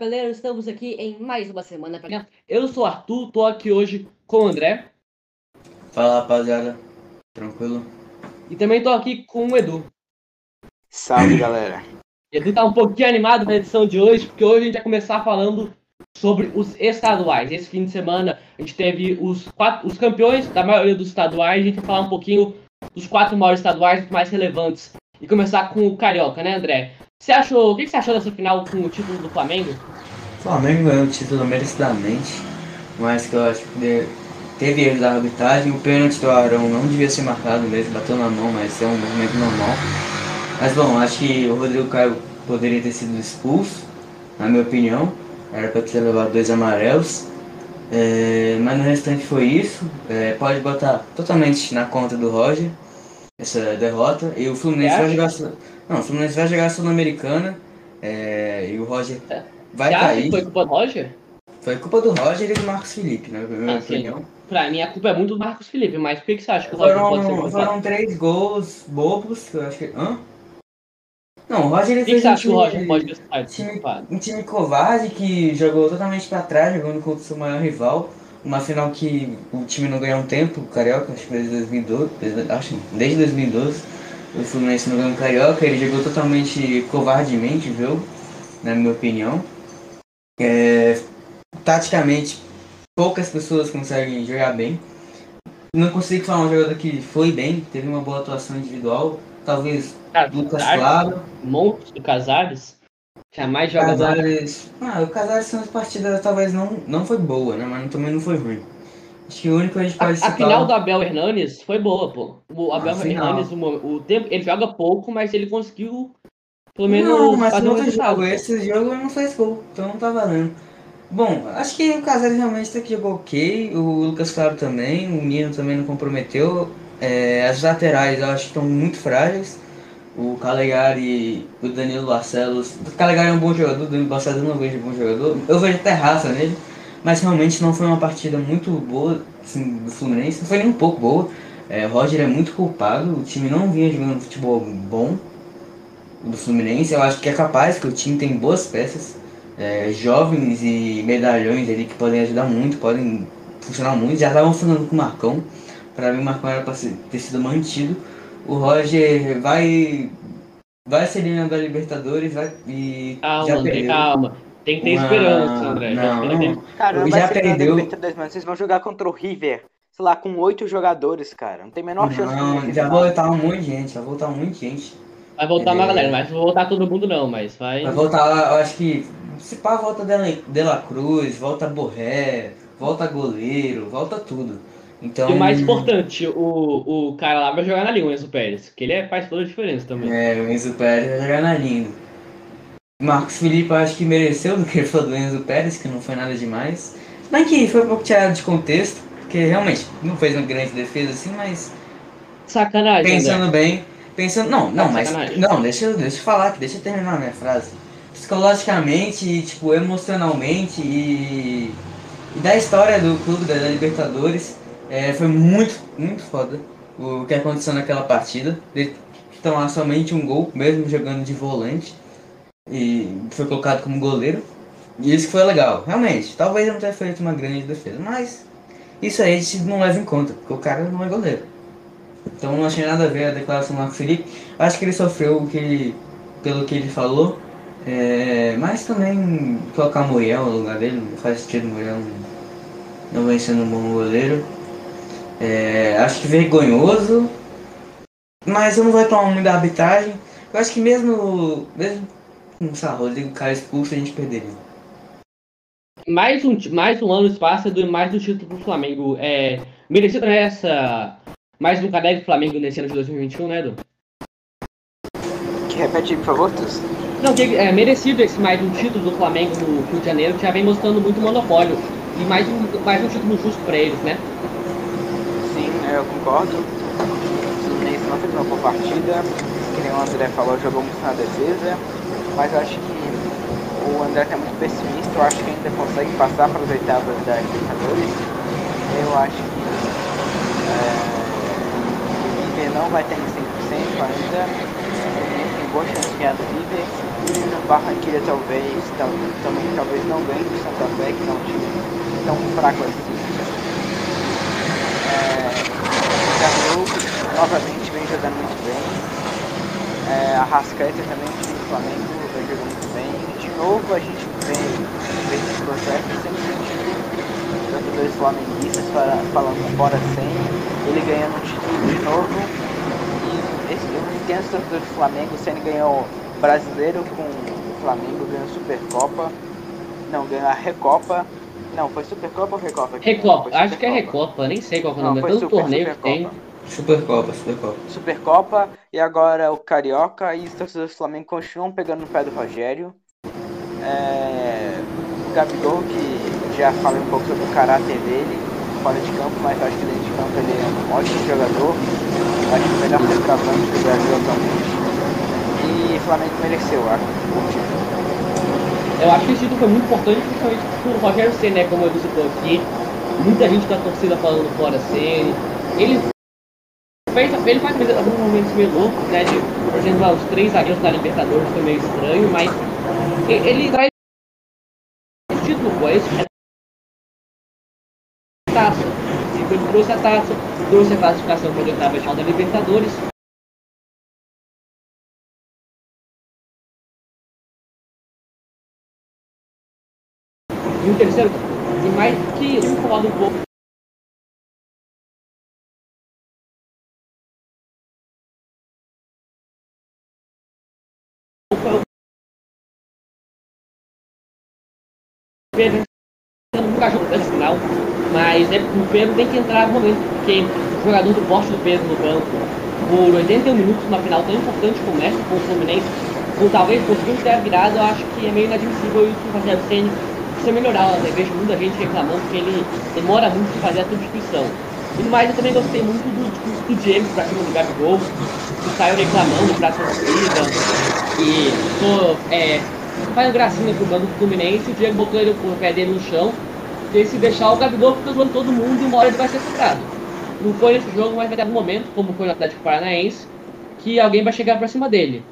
chapeleiro, estamos aqui em mais uma semana. pra- Eu sou o Arthur, tô aqui hoje com o André Fala rapaziada, tranquilo? e também tô aqui com o Edu. Salve galera. Edu tá um pouquinho animado na edição de hoje, porque hoje a gente vai começar falando sobre os estaduais. Esse fim de semana a gente teve os, quatro, os campeões da maioria dos estaduais, a gente vai falar um pouquinho dos quatro maiores estaduais mais relevantes. E começar com o Carioca, né, André? Você achou, o que você achou dessa final com o título do Flamengo? O Flamengo ganhou o título merecidamente, mas que eu acho que teve erro da arbitragem. O pênalti do Arão não devia ser marcado mesmo, bateu na mão, mas é um movimento normal. Mas bom, acho que o Rodrigo Caio poderia ter sido expulso, na minha opinião. Era para ter levado dois amarelos. É, mas no restante foi isso. É, pode botar totalmente na conta do Roger essa derrota. E o Fluminense vai jogar. Não, o Fluminense vai jogar a Sul-Americana. é, e o Roger É. vai cair. foi culpa do Roger? Foi culpa do Roger e do Marcos Felipe, né? Na minha Ah, sim. opinião. Pra mim a culpa é muito do Marcos Felipe, mas por que, que você acha que o Roger pode ser Foram, culpado? foram três gols bobos, eu acho que. Hã? Não, o Roger ele Por que, que fez você um acha que o Roger time, pode ser time- um time covarde que jogou totalmente pra trás, jogando contra o seu maior rival. Uma final que o time não ganhou um tempo, o Carioca, acho que desde 2012, desde, acho, desde 2012. O Fluminense não ganhou um Carioca, ele jogou totalmente covardemente o jogo, na minha opinião. É, taticamente, poucas pessoas conseguem jogar bem. Não consigo falar um jogador que foi bem, teve uma boa atuação individual. Talvez Lucas Claro. monstro do Casares. Jamais joga bola. Casares. Ah, o Casares nessa partida talvez não, não foi boa, né? Mas também não foi ruim. Acho que o único que a gente A, pode a citar. final do Abel Hernandes foi boa, pô. O Abel A final. Hernandes, o, o tempo, ele joga pouco, mas ele conseguiu pelo menos Não, mas fazer um resultado. jogo, esse jogo não fez gol, então não tá valendo. Bom, acho que o Casares realmente até que jogou ok, o Lucas Claro também, o Nino também não comprometeu. É, as laterais eu acho que estão muito frágeis. O Calegari o Danilo Barcelos. O Calegari é um bom jogador, o Danilo Barcelos eu não vejo bom jogador. Eu vejo até raça nele, mas realmente não foi uma partida muito boa assim, do Fluminense, não foi nem um pouco boa. É, Roger é muito culpado, o time não vinha jogando futebol bom do Fluminense. Eu acho que é capaz, que o time tem boas peças, é, jovens e medalhões ali que podem ajudar muito, podem funcionar muito. Já estavam funcionando com o Marcão. Para mim, o Marcão era para ter sido mantido. O Roger vai vai ser eliminado da Libertadores vai, e Calma, já André, perdeu. calma. Tem que ter Uma- esperança, André. Já Não, não. Cara, não já ser nada perdeu. Libertadores, mano. Vocês vão jogar contra o River, sei lá, com oito jogadores, cara. Não tem a menor chance de Não, já vai voltar um monte de gente, vai voltar um monte de gente. Vai voltar uma galera, mas não vai voltar todo mundo não, mas vai. Vai voltar, eu acho que se pá, volta Dela, Dela Cruz, volta Borré, volta goleiro, volta tudo. Então, E o mais importante, o, o cara lá vai jogar na linha, o Enzo Pérez, que ele é, faz toda a diferença também. é, o Enzo Pérez vai jogar na linha. Marcos Felipe acho que mereceu do que ele falou do Enzo Pérez, que não foi nada demais. Bem que foi um pouco tirado de contexto, porque realmente não fez uma grande defesa assim, mas Sacanagem, pensando bem, pensando. Não, não, mas. sacanagem. Não, deixa, eu- deixa eu falar, deixa eu terminar a minha frase. Psicologicamente, e, tipo, emocionalmente e. E da história do clube da Libertadores, é, foi muito, muito foda o que aconteceu naquela partida. Ele tomar somente um gol, mesmo jogando de volante. E foi colocado como goleiro. E isso foi legal, realmente. Talvez não tenha feito uma grande defesa, mas isso aí a gente não leva em conta, porque o cara não é goleiro. Então não achei nada a ver a declaração do Marco Felipe. Acho que ele sofreu o que ele, pelo que ele falou. É, mas também colocar Muriel no lugar dele, não faz sentido Muriel não, não vem sendo um bom goleiro. É, acho que vergonhoso. Mas eu não vou reclamar muito da arbitragem. Eu acho que mesmo. Mesmo com sei lá, Rodrigo Caio expulso a gente perderia. Mais um, mais um ano passa do mais do título pro Flamengo. É, merecido essa. Mais um caneco do Flamengo nesse ano de 2021, né, Edu? Que repete, por favor, Tus. Não, que é merecido esse mais um título do Flamengo no Rio de Janeiro, que já vem mostrando muito monopólio. E mais um, mais um título justo pra eles, né? Sim, eu concordo. O Fluminense não fez uma boa partida. Que nem o André falou, jogou muito na defesa. Mas eu acho que o André tá muito pessimista. Eu acho que ainda consegue passar para as oitavas da Libertadores. Eu acho que é, o River não vai ter em 100% ainda. Tem boa chance de ganhar do River. O Barranquilla talvez, tam, também talvez não ganhe do Santa Fé, que não é um time tão fraco assim. É, o Gabigol novamente vem jogando muito bem. É, a Rascaeta também, o time do Flamengo, vem jogando muito bem. De novo a gente vem, vem nesse processo, sempre sentindo torcedores flamenguistas falando fora sem, ele ganhando um título de novo tem os torcedores do Flamengo, o Senna ganhou brasileiro com o Flamengo, ganhou Supercopa. Não, ganhou a Recopa. Não, foi Supercopa ou Recopa? Recopa, acho que é Recopa, nem sei qual é o nome, tanto torneio que tem. Supercopa, Supercopa. Supercopa e agora o Carioca e os torcedores do Flamengo continuam pegando no pé do Rogério. É... O Gabigol, que já falei um pouco sobre o caráter dele fora de campo, mas acho que dentro de campo ele é um ótimo jogador. Acho que o melhor centroavante do Brasil atualmente. E o Flamengo mereceu, acho, o título. Eu acho que esse título foi muito importante, principalmente por Rogério Senna, né, como eu disse aqui. Muita gente da torcida falando fora Senna. Ele ele faz alguns momentos meio loucos, né? De, por exemplo, os três zagueiros da Libertadores foi meio estranho, mas ele traz título, pô, esse taça. E ele trouxe a taça, trouxe a classificação para a oitava final da Libertadores. E o terceiro, e mais que incomoda um pouco. Pedro nunca jogou esse final. Mas é, o Pedro tem que entrar no momento, porque o jogador do poste do Pedro no banco por 81 minutos numa final tão importante como essa, com o Fluminense, ou talvez conseguindo ter a virada, eu acho que é meio inadmissível isso o Rogério Senna precisa melhorar. Eu vejo muita gente reclamando que ele demora muito em fazer a substituição. E mais, eu também gostei muito do discurso do James pra cima do Gabigol, que saiu reclamando pra torcida, e tô, é, fazendo gracinha pro bando do Fluminense, o Diego botou ele, o pé dele no chão, porque se deixar o Gabigol fica zoando todo mundo e uma hora ele vai ser cobrado. Não foi nesse jogo, mas vai ter um momento, como foi no Atlético Paranaense, que alguém vai chegar pra cima dele.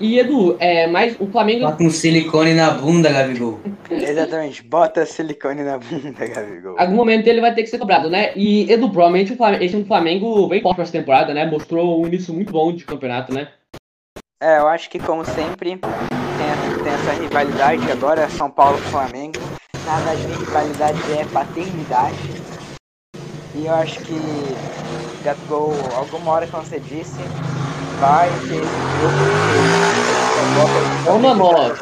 E Edu, é, mas o Flamengo. Bota um silicone na bunda, Gabigol. Exatamente, bota silicone na bunda, Gabigol. Algum momento ele vai ter que ser cobrado, né? E Edu, provavelmente o Flamengo, esse Flamengo vem forte pra essa temporada, né? Mostrou um início muito bom de campeonato, né? É, eu acho que como sempre tem, essa rivalidade agora, São Paulo e Flamengo na verdade, minha rivalidade é paternidade. E eu acho que Gabigol, alguma hora, como você disse, vai ter esse jogo. Vamos nós.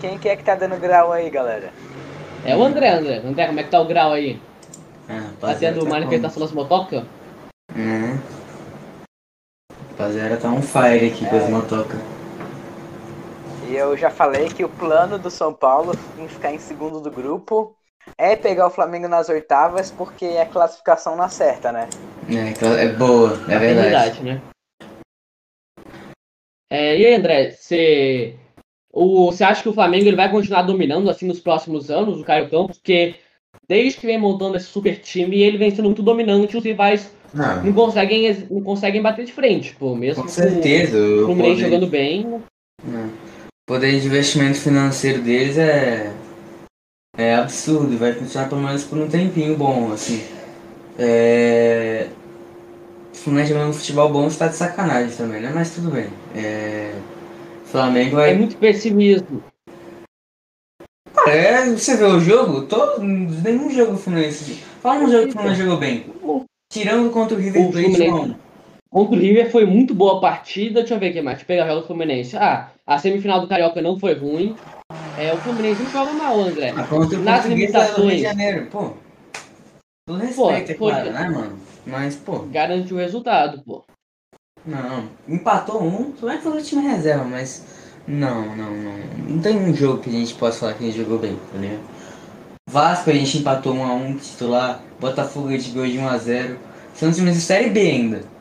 Quem que é que tá dando grau aí, galera? É o André, André. André, como é que tá o grau aí? Ah, tá tendo tá manifestação das motocas? Uhum. Rapaziada, tá um fire aqui é. com as motocas. E eu já falei que o plano do São Paulo em ficar em segundo do grupo é pegar o Flamengo nas oitavas porque é classificação na certa, né? É, é boa, é, é verdade. verdade né? É, e aí, André, você você acha que o Flamengo ele vai continuar dominando assim nos próximos anos o Caio Campos? Porque desde que vem montando esse super time, ele vem sendo muito dominante, os rivais não, não conseguem, não conseguem bater de frente, pô, mesmo com certeza. o Fluminense jogando bem. Não poder de investimento financeiro deles é é absurdo, vai funcionar pelo menos por um tempinho bom, assim. É... Fluminense jogando futebol bom está de sacanagem também, né? Mas tudo bem. É... Flamengo é... é muito pessimismo. É, você vê o jogo? Todo, nenhum jogo do Fluminense. Fala um jogo que o Fluminense jogou bem. Tirando contra o River Plate, Contra o River foi muito boa a partida. Deixa eu ver aqui mais. Deixa eu pegar o Fluminense. Ah, a semifinal do Carioca não foi ruim. É, o Fluminense não joga mal, André. Ah, Nas limitações. Janeiro, pô. Tudo respeito, é claro, né, mano? Mas, pô. Garante o resultado, pô. Não, empatou um. Tudo bem que foi o time reserva, mas. Não, não, não. Não tem um jogo que a gente possa falar que a gente jogou bem, tá ligado? Vasco a gente empatou 1 a 1 titular. Botafogo a gente ganhou de 1 a 0 São times de Série B ainda.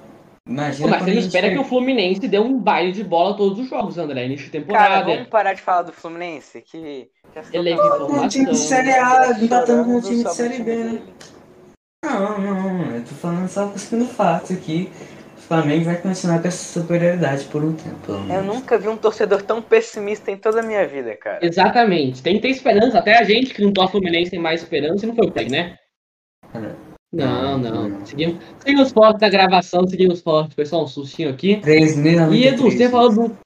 Imagina você não espera que o Fluminense dê um baile de bola todos os jogos, André, início de temporada. Cara, vamos parar de falar do Fluminense, que... Ele é. Um time de Série A, empatando com um time de Série B, né? Não, não, eu tô falando só cuspindo fatos aqui. Flamengo vai continuar com essa superioridade por um tempo. Eu nunca vi um torcedor tão pessimista em toda a minha vida, cara. Exatamente. Tem que ter esperança. Até a gente que não torce Fluminense tem mais esperança e não foi o Craig, né? Não, não. Seguimos, seguimos forte da gravação, seguimos forte. Foi só um sustinho aqui. 3.093. E Edu, você falou do.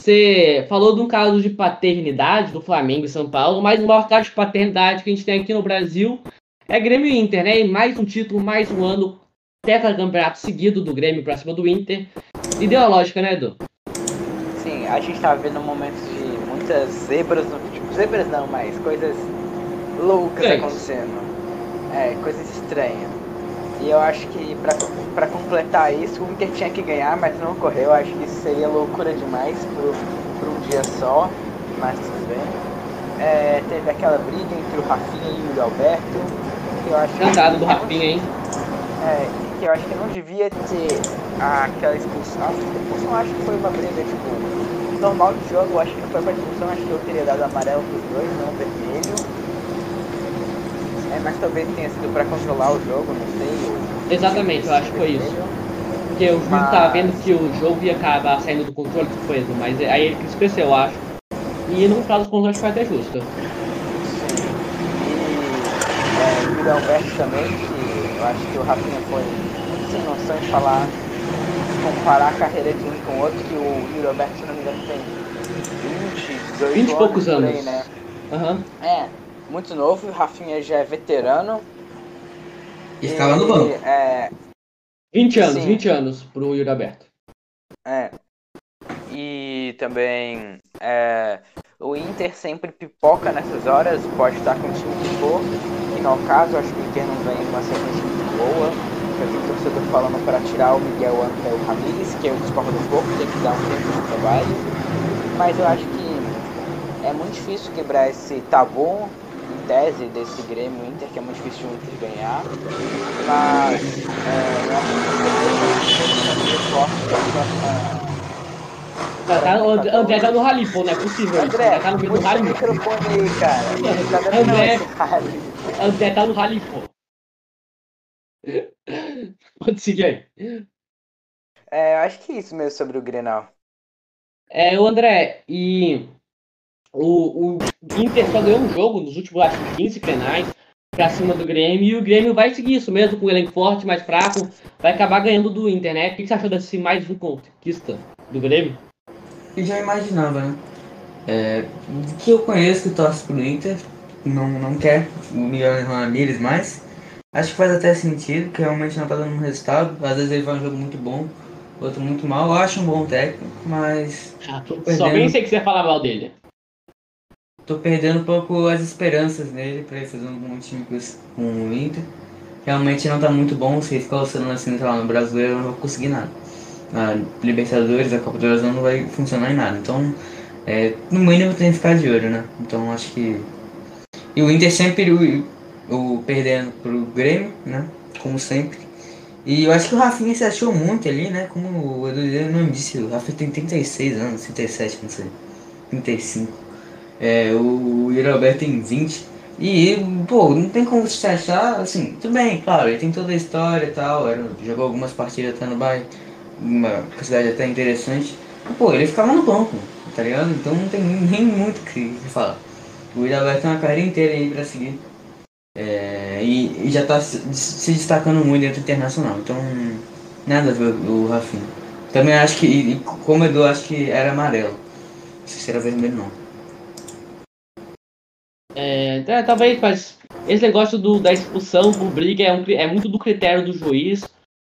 Você falou de um caso de paternidade do Flamengo e São Paulo, mas o maior caso de paternidade que a gente tem aqui no Brasil é Grêmio e Inter, né? E mais um título, mais um ano, tetracampeonato seguido do Grêmio pra cima do Inter. E deu a lógica, né, Edu? Sim, a gente tá vendo momentos de muitas zebras, no, tipo, zebras não, mas coisas loucas Estranhas. acontecendo. É, coisas estranhas. E eu acho que pra, pra completar isso, o Inter tinha que ganhar, mas não ocorreu. Eu acho que isso seria loucura demais pro, pro um dia só, mas tudo bem. É, teve aquela briga entre o Rafinha e o Yuri Alberto, que eu acho que- Cansado do Rafinha, hein? É, que eu acho que não devia ter aquela expulsão. A expulsão acho que foi uma briga, tipo, normal de jogo, acho que não foi pra expulsão, acho que eu teria dado amarelo pros dois, não vermelho. É, mas talvez tenha sido pra controlar o jogo, não sei. Exatamente, eu acho que foi isso. Porque o juiz Mas- tava vendo que o jogo ia acabar saindo do controle que foi, mas aí ele quis esquecer, eu acho. E no contos acho que foi até justo. E é, o Alberto também, que eu acho que o Rafinha foi muito sem noção de falar, comparar a carreira de um com o outro, que o Yuri Alberto, se não me engano, tem 20, 18 20 e poucos por aí, anos. né? Aham. É, muito novo, o Rafinha já é veterano. E ficava no banco. É, 20 anos, Sim. 20 anos pro Yuri Alberto. é. E também é, o Inter sempre pipoca nessas horas, pode estar com o time que for. Que no caso, acho que o Inter não vem uma sequência muito boa. Eu vi o torcedor falando para tirar o Miguel Angel Ramírez, que eu discordo um pouco, tem que dar um tempo de trabalho. Mas eu acho que é muito difícil quebrar esse tabu tese desse Grêmio Inter, que é muito difícil o Inter ganhar. Mas é, eu acho que o forte para a próxima. Tá, tá, o André, André tá no rally, pô, não é possível. André, André tá no meio do rally. microfone aí, cara. Tá André. rally. André tá no rally, pô. Pode seguir aí. É, eu acho que é isso mesmo sobre o Grenal. É, o André, e o, o Inter só ganhou um jogo nos últimos, acho que 15 penais pra cima do Grêmio, e o Grêmio vai seguir isso mesmo, com o elenco forte, mais fraco, vai acabar ganhando do Inter, né? O que você achou desse mais um conquista do Grêmio? Eu já imaginava, né? É, que eu conheço que torce pro Inter, não, não quer o Miguel Ramírez mais. Acho que faz até sentido, que realmente não tá dando um resultado. Às vezes ele faz um jogo muito bom, outro muito mal. Eu acho um bom técnico, mas tô Só perdendo, pensei que você ia falar mal dele. Tô perdendo um pouco as esperanças nele pra ele fazer um bom time com, o Inter. Realmente não tá muito bom, se ele ficar oscilando assim, sei lá, no brasileiro eu não vou conseguir nada. Na Libertadores, a Copa do Brasil não vai funcionar em nada. Então, é, no mínimo tem que ficar de olho, né? Então acho que. E o Inter sempre o, o perdendo pro Grêmio, né? Como sempre. E eu acho que o Rafinha se achou muito ali, né? Como o Edu não disse, o Rafinha tem 36 anos, 37, não sei. 35. É, o Alberto tem 20. E, pô, não tem como se achar, assim, tudo bem, claro, ele tem toda a história e tal, era, jogou algumas partidas até no Bayern, uma capacidade até interessante. Mas, pô, ele ficava no banco, tá ligado? Então não tem nem muito o que falar. O Alberto tem uma carreira inteira aí pra seguir. É, e, e já tá se, se destacando muito dentro internacional, então nada a ver o Rafinha. Também acho que, e, como Edu, acho que era amarelo. Se era vermelho não. É, é, talvez, mas esse negócio do, da expulsão por briga é, um é muito do critério do juiz,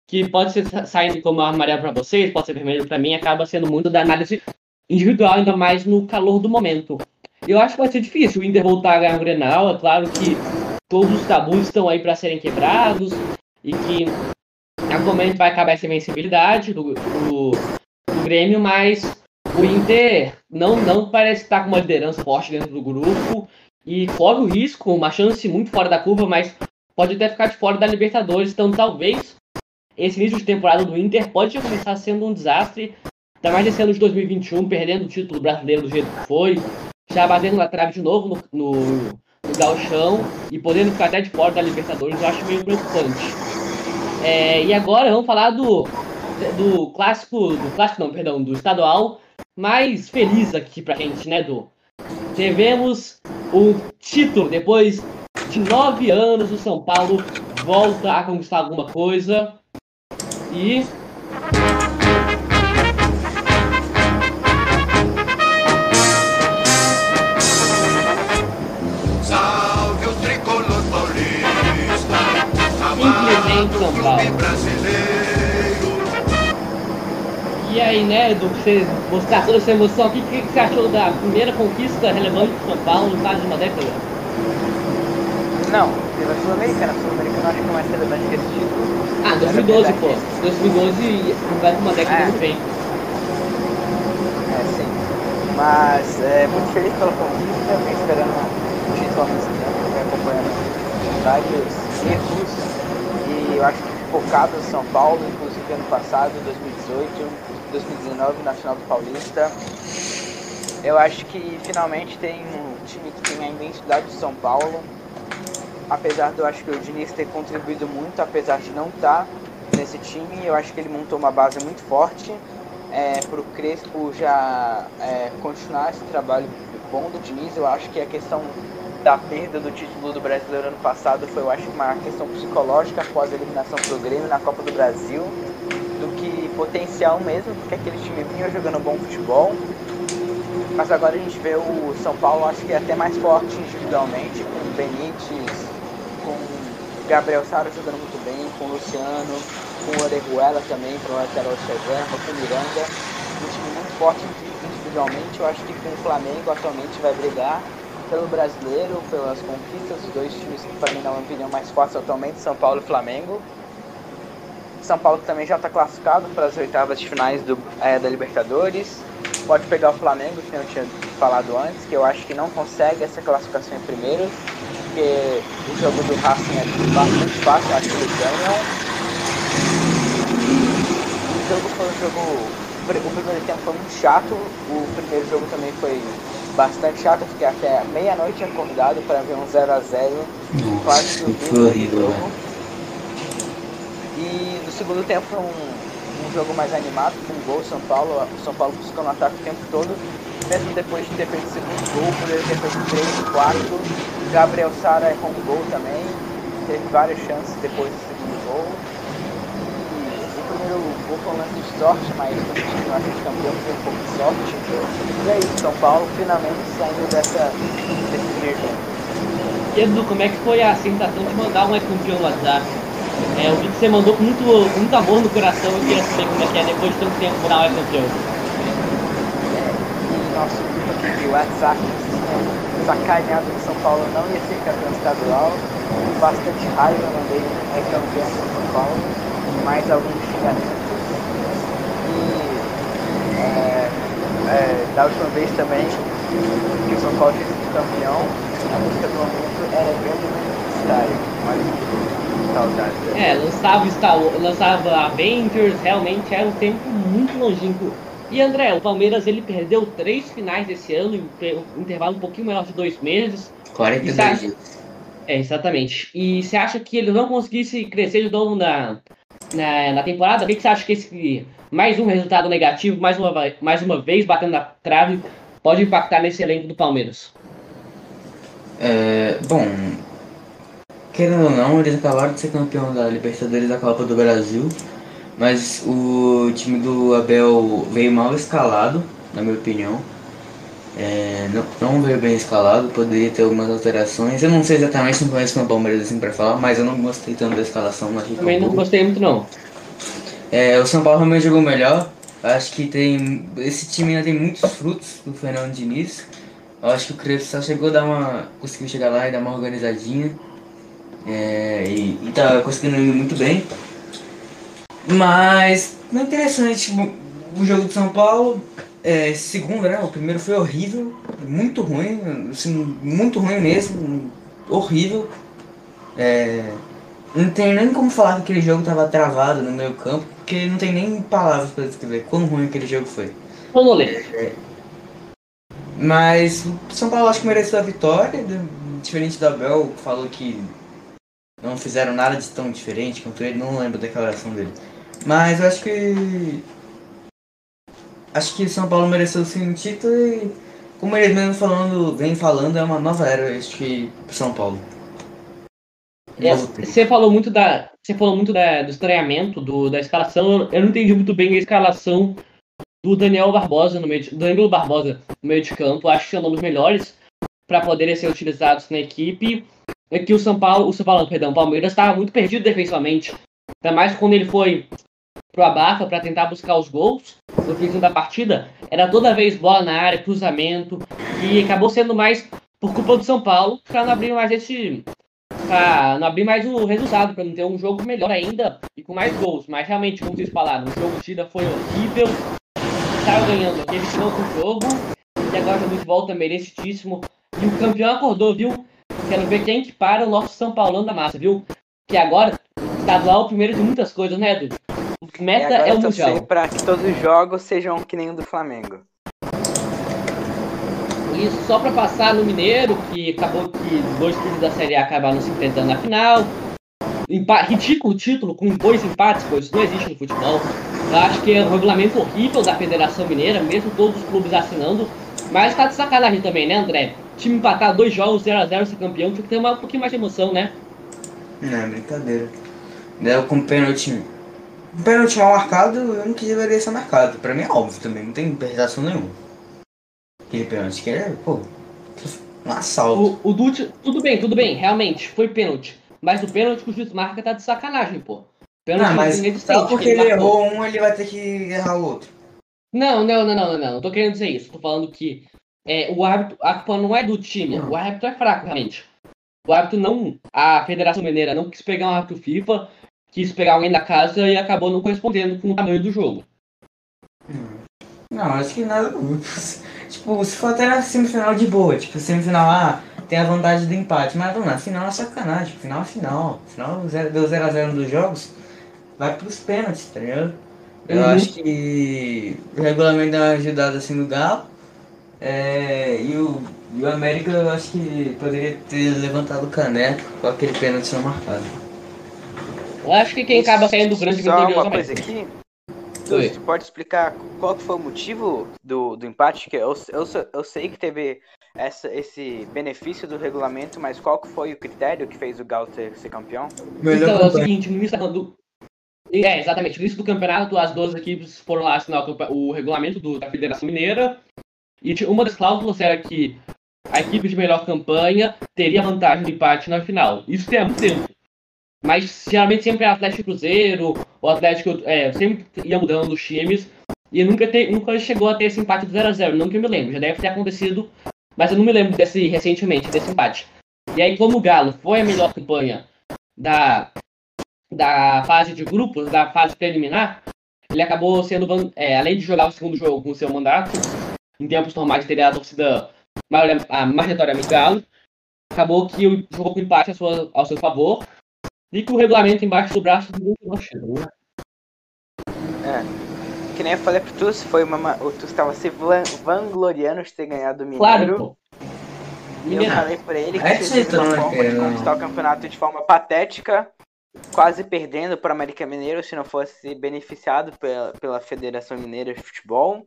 que pode ser sa- saindo como amarelo para vocês, pode ser vermelho para mim, acaba sendo muito da análise individual, ainda mais no calor do momento. Eu acho que vai ser difícil o Inter voltar a ganhar o Grenal, é claro que todos os tabus estão aí para serem quebrados e que em algum momento vai acabar essa invencibilidade do, do, do Grêmio, mas o Inter não, não parece estar com uma liderança forte dentro do grupo e corre o risco, uma chance muito fora da curva, mas pode até ficar de fora da Libertadores. Então talvez esse início de temporada do Inter pode começar sendo um desastre, ainda mais esse ano de 2021, perdendo o título brasileiro do jeito que foi, já batendo na trave de novo no, no, no gauchão e podendo ficar até de fora da Libertadores, eu acho meio preocupante. É, e agora vamos falar do, do clássico, do clássico não, perdão, do estadual mais feliz aqui pra gente, né, Du? Tivemos o título, depois de nove anos o São Paulo volta a conquistar alguma coisa e Salve o tricolor paulista, Simplesmente São clube Paulo. Aí, né, pra você mostrar toda essa emoção aqui, o que, que você achou da primeira conquista relevante do São Paulo no quase de uma década? Não, teve a Sul-Americana. A Sul-Americana acho que é mais relevante que esse título. Ah, 2012, pô. 2012 completa uma década É. bem. É, sim. Mas é, muito feliz pela conquista, vem esperando o título há muito tempo, vem acompanhando vários erros e eu acho que focado no São Paulo, inclusive ano passado, 2018, 2019, na final do Paulista. Eu acho que finalmente tem um time que tem a identidade do São Paulo, apesar de eu acho que o Diniz ter contribuído muito, apesar de não estar nesse time, eu acho que ele montou uma base muito forte é, para o Crespo já é, continuar esse trabalho bom do Diniz. Eu acho que a questão da perda do título do Brasileiro ano passado foi, eu acho, uma questão psicológica após a eliminação pro Grêmio na Copa do Brasil, do potencial mesmo, porque aquele time vinha jogando bom futebol. Mas agora a gente vê o São Paulo, acho que é até mais forte individualmente, com o Benítez, com o Gabriel Sara jogando muito bem, com o Luciano, com o Orejuela também, para o lateral reserva, com o Miranda. Um time muito forte individualmente. Eu acho que com o Flamengo atualmente vai brigar pelo brasileiro, pelas conquistas. Os dois times que, para mim, na minha opinião, mais fortes atualmente, São Paulo e Flamengo. São Paulo que também já está classificado para as oitavas de finais do, é, da Libertadores. Pode pegar o Flamengo, que eu tinha falado antes, que eu acho que não consegue essa classificação em primeiro, porque o jogo do Racing é bastante fácil, acho que eles ganham. O jogo foi um jogo. O primeiro tempo foi muito chato, o primeiro jogo também foi bastante chato, eu fiquei até meia-noite acordado para ver um 0x0 quase que o horrível, jogo. Segundo tempo foi um, um jogo mais animado, com um gol São Paulo, o São Paulo buscando ataque o tempo todo, mesmo depois de ter feito o segundo gol, poderia ter feito 3, 4. Gabriel Sara errou um gol também, teve várias chances depois do segundo gol. E o primeiro gol foi um lance de sorte, mas o time acho que campeão teve um pouco de sorte. E é isso, São Paulo finalmente saindo dessa, desse. E Edu, como é que foi a sensação de mandar um é campeão no WhatsApp? É, eu vi que você mandou com muito, muito amor no coração, eu queria saber como é que é depois de tanto tempo um é campeão. É, nosso grupo aqui de WhatsApp tinha sacaneado que São Paulo não ia ser campeão estadual. Com bastante raiva eu mandei um é campeão para São Paulo, mais alguns xingamentos. E é, é, da última vez também que o São Paulo tinha sido campeão, a música do momento era Grande. Olha que saudade. É, lançava, Star lançava Avengers, realmente era um tempo muito longínquo. E André, o Palmeiras ele perdeu três finais esse ano, em um intervalo um pouquinho menor de dois meses. 42 Exato. dias. É, exatamente. E você acha que ele não conseguisse crescer de novo na, na, na temporada? O que você acha que esse mais um resultado negativo, mais uma, mais uma vez batendo na trave, pode impactar nesse elenco do Palmeiras? É, bom, querendo ou não, eles acabaram de ser campeão da Libertadores da Copa do Brasil, mas o time do Abel veio mal escalado, na minha opinião. É, não, não veio bem escalado, poderia ter algumas alterações. Eu não sei exatamente, não conheço meu Palmeiras assim pra falar, mas eu não gostei tanto da escalação. Também não gostei muito não. É, o São Paulo realmente jogou melhor. Acho que tem. Esse time ainda tem muitos frutos do Fernando Diniz. Eu acho que o Crespo só chegou a dar uma. conseguiu chegar lá e dar uma organizadinha. É, e, e tá conseguindo ir muito bem. Mas não é interessante o, jogo do São Paulo. É, segundo, né? O primeiro foi horrível, muito ruim, assim, muito ruim mesmo, horrível. É, não tem nem como falar que aquele jogo tava travado no meio campo, porque não tem nem palavras pra descrever quão ruim aquele jogo foi. Vamos ler. Mas o São Paulo acho que mereceu a vitória, diferente do Abel, que falou que não fizeram nada de tão diferente quanto ele, não lembro a declaração dele. Mas eu acho que. Acho que São Paulo mereceu sim um título e, como ele mesmo falando, vem falando, é uma nova era este São Paulo. É, você falou muito da. Você falou muito da- do estranhamento, do, da escalação. Eu não entendi muito bem a escalação do Daniel Barbosa no meio de, Danilo Barbosa no meio de campo. Acho que são nomes melhores para poderem ser utilizados na equipe. É que o São Paulo, o São Paulo, perdão, o Palmeiras estava muito perdido defensivamente. Ainda mais quando ele foi pro Abafa para tentar buscar os gols no fim da partida. Era toda vez bola na área, cruzamento. E acabou sendo mais por culpa do São Paulo para não abrir mais esse pra não abrir mais o resultado, pra não ter um jogo melhor ainda e com mais gols. Mas realmente, como vocês falaram, o jogo ida foi horrível. Saiu ganhando aquele outro jogo. E agora o de volta merecidíssimo. E o campeão acordou, viu? Quero ver quem que para o nosso São Paulão da massa, viu? Que agora, estadual é o primeiro de muitas coisas, né, Edu? O meta agora é o Mundial. pra que todos os jogos sejam que nem o do Flamengo. Isso só pra passar no Mineiro, que acabou que dois times da Série A acabaram se enfrentando na final. Empa ridículo título com dois empates, pois isso não existe no futebol. Eu acho que é um regulamento horrível da Federação Mineira, mesmo todos os clubes assinando. Mas tá de sacanagem também, né, André? Time empatar dois jogos 0x0 ser campeão, tinha que ter uma, um pouquinho mais de emoção, né? Não, é brincadeira. Daí com pênalti. Um pênalti mal marcado, eu não quis deveria ser marcado. Pra mim é óbvio também, não tem interpretação nenhuma. Aquele pênalti que é, pô, um assalto. O, o Dutti, tudo bem, tudo bem, realmente, foi pênalti. Mas o pênalti que o juiz marca tá de sacanagem, pô. Pênalti Não, mas só porque que ele marcou. errou um, ele vai ter que errar o outro. Não, não, não, não, não, não. Não tô querendo dizer isso. Tô falando que é, o árbitro, a culpa não é do time. O árbitro é fraco, realmente. O árbitro não. A Federação Mineira não quis pegar um árbitro FIFA, quis pegar alguém da casa e acabou não correspondendo com o tamanho do jogo. Não, acho que nada. tipo, se for até na semifinal de boa, tipo, semifinal, ah, tem a vantagem do empate. Mas não, na final é sacanagem, final é final. Final deu 0x0 dos jogos, vai pros pênaltis, tá ligado? Eu Uhum. acho que o regulamento deu uma ajudada assim no Galo. É, e, o, o América eu acho que poderia ter levantado o caneco com aquele pênalti não marcado. Eu acho que quem acaba saindo grande Só é o uma coisa América. aqui. Oi. Tu pode explicar qual que foi o motivo do, do empate? Que eu, eu, eu sei que teve essa, esse benefício do regulamento, mas qual que foi o critério que fez o Galo ter, ser campeão? Melhor Então, é o seguinte, no início do. É, exatamente. No início do campeonato, as duas equipes foram lá assinar o, o regulamento do- da Federação Mineira. E uma das cláusulas era que a equipe de melhor campanha teria vantagem de empate na final. Isso tem muito tempo. Mas geralmente sempre é Atlético Cruzeiro, o Atlético é, sempre ia mudando os times. E nunca, te, nunca chegou a ter esse empate de 0x0, não que eu me lembro. Já deve ter acontecido, mas eu não me lembro desse recentemente, desse empate. E aí, como o Galo foi a melhor campanha da, da fase de grupos, da fase preliminar, ele acabou sendo, é, além de jogar o segundo jogo com o seu mandato, em tempos normais teria a torcida majoritariamente Galo, acabou que o jogou com empate a sua- ao seu favor, e que o regulamento embaixo do braço do título, né? Que nem eu falei pro Tu, foi uma, ma- o Tu estava se van- vangloriando de ter ganhado o Mineiro. Claro, pô. E eu falei pra ele que É uma forma de não. conquistar o campeonato de forma patética, quase perdendo para América Mineiro se não fosse beneficiado pela, pela Federação Mineira de Futebol.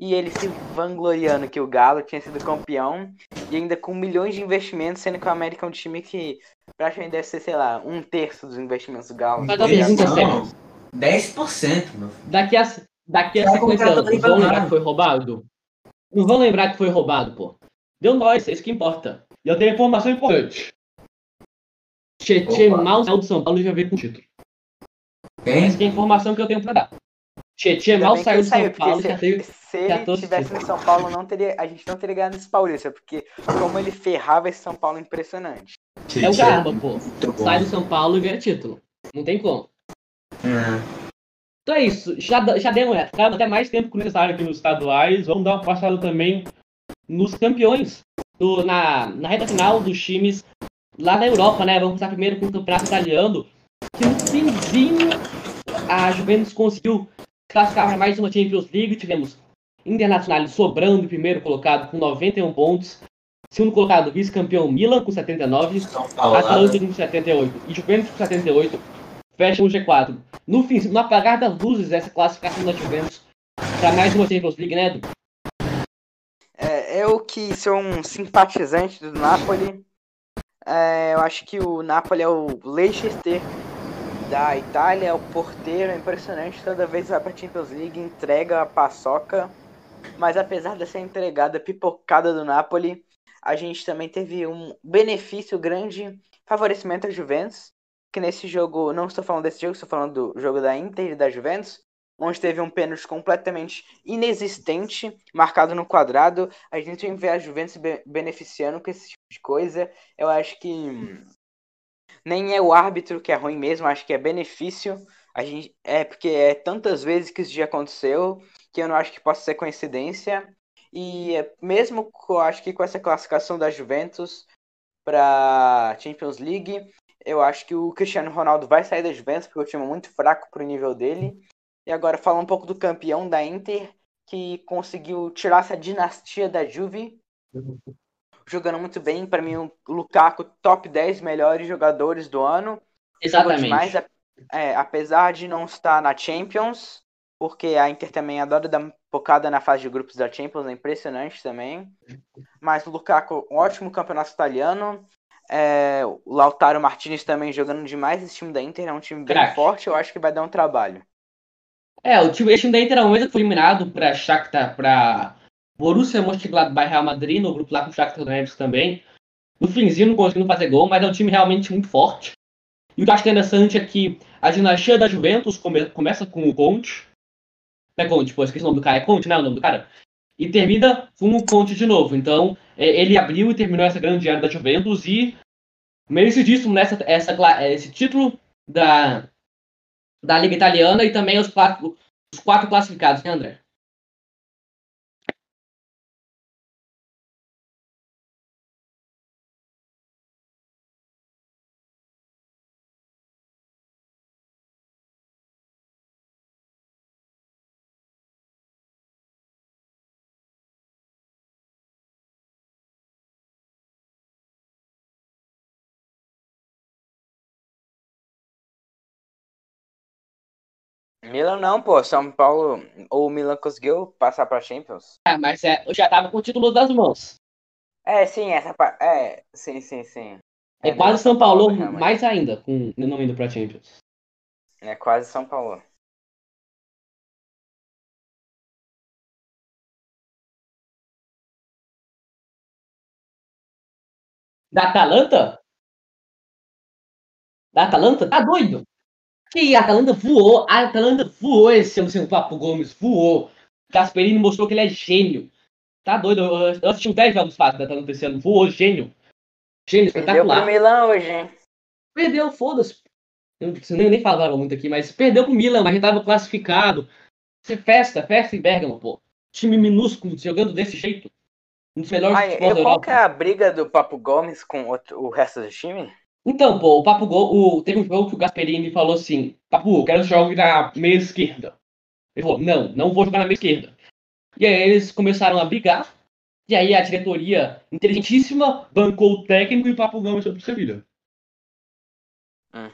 E ele se vangloriando que o Galo tinha sido campeão e ainda com milhões de investimentos, sendo que o América é um time que praticamente deve ser, sei lá, um terço dos investimentos do Galo. Mas é Não, séria. 10%, meu. Daqui a, daqui a Vai 50 contratar anos, vão lembrar que foi roubado? Não vão lembrar que foi roubado, pô. Deu nós, é isso que importa. E eu tenho informação importante. Tietê mal saiu do São Paulo e já veio com título. Quem? Essa que é a informação que eu tenho pra dar. Tietê mal saiu do São Paulo se, já veio. Se ele tivesse no São Paulo, não teria, a gente não teria ganhado esse Paulista, porque como ele ferrava esse São Paulo impressionante. É o Garba, pô. Muito bom. Sai do São Paulo e ganha título. Não tem como. É. Então é isso. Já, já demos, né? Ficamos até mais tempo que necessário aqui nos estaduais. Vamos dar uma passada também nos campeões. do- na, na reta final dos times lá na Europa, né? Vamos começar primeiro com o campeonato italiano. Que no finzinho a Juventus conseguiu classificar mais uma Champions League. Tivemos Internacional sobrando em primeiro colocado com 91 pontos. Segundo colocado, vice-campeão Milan com 79. Atalanta com 78 e Juventus com 78 fecha o G4. No fim, no apagar das luzes, essa classificação da Juventus para mais uma Champions League, né, Edu? É, eu que sou um simpatizante do Napoli, é, eu acho que o Napoli é o Leicester da Itália, é o porteiro, é impressionante, toda vez vai pra Champions League, entrega a paçoca, mas apesar dessa entregada pipocada do Napoli, a gente também teve um benefício grande, favorecimento à Juventus, que nesse jogo, não estou falando desse jogo, estou falando do jogo da Inter e da Juventus, onde teve um pênalti completamente inexistente, marcado no quadrado. A gente vê a Juventus be beneficiando com esse tipo de coisa. Eu acho que nem é o árbitro que é ruim mesmo, acho que é benefício. A gente é porque é tantas vezes que isso já aconteceu que eu não acho que possa ser coincidência. E é, mesmo eu acho que com essa classificação da Juventus para Champions League, eu acho que o Cristiano Ronaldo vai sair da Juventus porque o time é muito fraco para o nível dele. E agora falar um pouco do campeão da Inter, que conseguiu tirar essa dinastia da Juve. Jogando muito bem, para mim o Lukaku top 10 melhores jogadores do ano. Exatamente. Demais, é, apesar de não estar na Champions, porque a Inter também adora dar focada na fase de grupos da Champions, é impressionante também. Mas o Lukaku, um ótimo campeonato italiano. É, o Lautaro Martinez também jogando demais. Esse time da Inter é um time bem forte, eu acho que vai dar um trabalho. É, o time, esse time da Inter é um foi eliminado para Shakhtar, para Borussia Mönchengladbach Real Madrid, no grupo lá com o Shakhtar Donetsk também. No finzinho não conseguindo fazer gol, mas é um time realmente muito forte. E o que eu acho interessante é que a dinastia da Juventus come- começa com o Conte. Não é Conte, pô, esqueci o nome do cara. É Conte, né? O nome do cara. E termina com o Conte de novo. Então, é, ele abriu e terminou essa grande era da Juventus e merecidíssimo nessa essa, cla- esse título da, da Liga Italiana e também os quatro, os quatro classificados, né, André? Milan não, pô. São Paulo. Ou o Milan conseguiu passar pra Champions? Ah, mas é, eu já tava com o título das mãos. É, sim, essa parte. É, sim, sim, sim. É, Milan, quase São Paulo, realmente. mais ainda, com não indo pra Champions. É quase São Paulo. Da Atalanta? Da Atalanta? Tá doido? Que a Atalanta voou, a Atalanta voou esse ano sem o Papo Gomes, voou. Gasperini mostrou que ele é gênio. Tá doido? Eu, assisti uns 10 jogos fáceis da Atalanta esse ano, voou, gênio. Gênio, Perdeu pro espetacular. Milan hoje, hein? Perdeu, foda-se. Eu nem, nem falava muito aqui, mas perdeu pro Milan, mas já tava classificado. Você festa, festa em Bergamo, pô. Time minúsculo, jogando desse jeito. Um dos melhores Ai, qual que é a briga do Papo Gomes com outro- o resto do time? Então, pô, o Papo Gol, o, teve um jogo que o Gasperini falou assim, Papo, quero jogar na meia esquerda. Ele falou, não, não vou jogar na meia esquerda. E aí eles começaram a brigar, e aí a diretoria, inteligentíssima, bancou o técnico e o Papo Gomes foi pro Sevilha. Hum.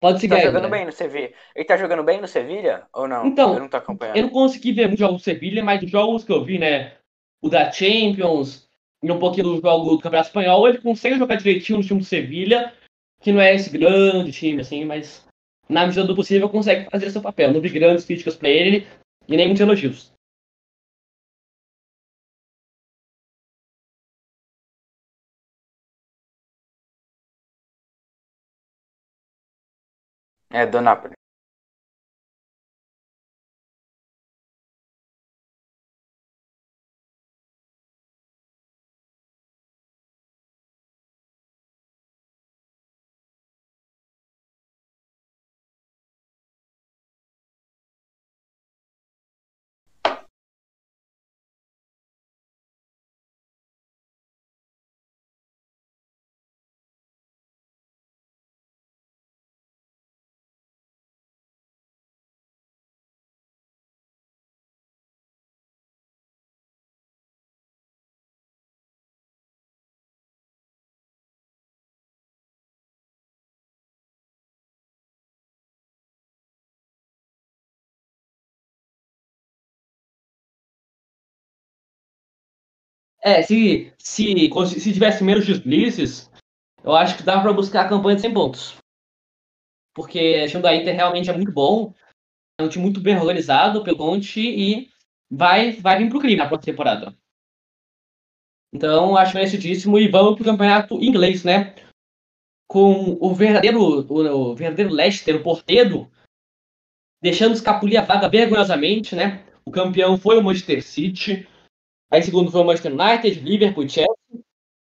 Pode Ele seguir tá aí, jogando André. bem no Sevilha. Ele tá jogando bem no Sevilha? Ou não? Então, Eu não tô acompanhando. Eu não consegui ver muitos jogos do Sevilha, mas os jogos que eu vi, né, o da Champions e um pouquinho do jogo do Campeonato Espanhol, ele consegue jogar direitinho no time do Sevilha, que não é esse grande time, assim, mas na medida do possível consegue fazer seu papel. Não vi grandes críticas pra ele e nem muitos elogios. É, do Napoli. É, se, se, se tivesse menos deslices, eu acho que dava pra buscar a campanha de 100 pontos. Porque o time da Inter realmente é muito bom. É um time muito bem organizado pelo Conte e vai, vai vir pro crime na próxima temporada. Então, acho merecidíssimo e vamos pro campeonato inglês, né? Com o verdadeiro, o, o verdadeiro Leicester, o porteiro, deixando escapulir a vaga vergonhosamente, né? O campeão foi o Manchester City. Aí segundo foi o Manchester United, Liverpool Chelsea.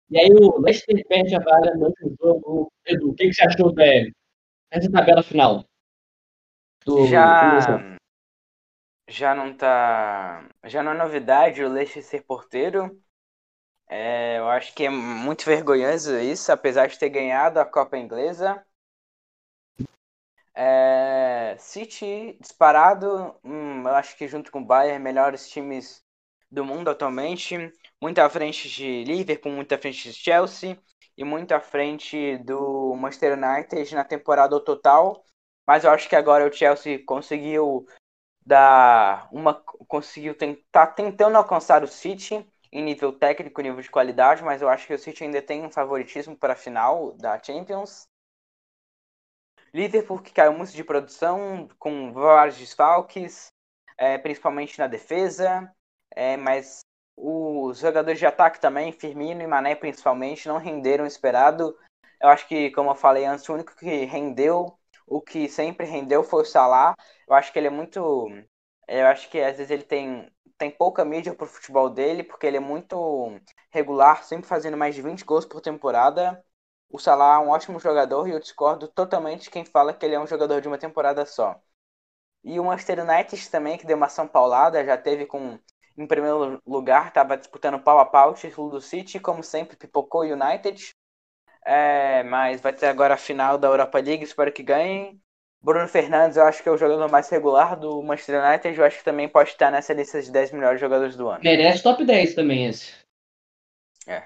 E aí o Leicester perde a vaga no jogo. Edu, o que, que você achou dessa tabela final? Do, já, do... já não tá. Já não é novidade o Leicester ser porteiro. É, eu acho que é muito vergonhoso isso, apesar de ter ganhado a Copa Inglesa. É, City disparado, hum, eu acho que junto com o Bayern, melhores times do mundo atualmente, muito à frente de Liverpool, muito à frente de Chelsea e muito à frente do Manchester United na temporada total. Mas eu acho que agora o Chelsea conseguiu dar uma conseguiu tentar tentando alcançar o City em nível técnico, nível de qualidade, mas eu acho que o City ainda tem um favoritismo para a final da Champions. Liverpool que caiu muito de produção, com vários desfalques, é, principalmente na defesa, é, mas os jogadores de ataque também, Firmino e Mané principalmente, não renderam o esperado. Eu acho que, como eu falei antes, o único que rendeu, o que sempre rendeu foi o Salah. Eu acho que ele é muito. Eu acho que às vezes ele tem, tem pouca mídia pro futebol dele, porque ele é muito regular, sempre fazendo mais de 20 gols por temporada. O Salah é um ótimo jogador e eu discordo totalmente quem fala que ele é um jogador de uma temporada só. E o Manchester United também, que deu uma São Paulada, já teve com em primeiro lugar, estava disputando pau a pau o título do City, como sempre, pipocou o United. É, mas vai ter agora a final da Europa League, espero que ganhem. Bruno Fernandes, eu acho que é o jogador mais regular do Manchester United, eu acho que também pode estar nessa lista de 10 melhores jogadores do ano. Merece top 10 também esse. É.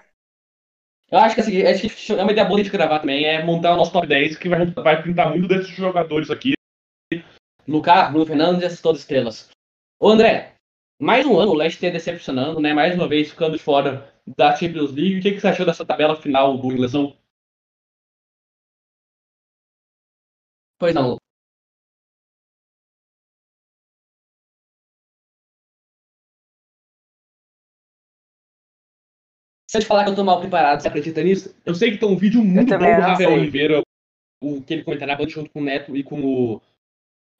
Eu acho que assim, é uma ideia boa de gravar também, é montar o nosso top 10, que vai, vai pintar muito desses jogadores aqui. Lucas, Bruno Fernandes e essas todas estrelas. Ô André, mais um ano o Leicester decepcionando, né? Mais uma vez ficando fora da Champions League. O que, que você achou dessa tabela final do inglesão? Pois não. Se eu te falar que eu tô mal preparado, você acredita nisso? Eu sei que tem um vídeo muito bom do Rafael Oliveira, o que ele comentará junto com o Neto e com o,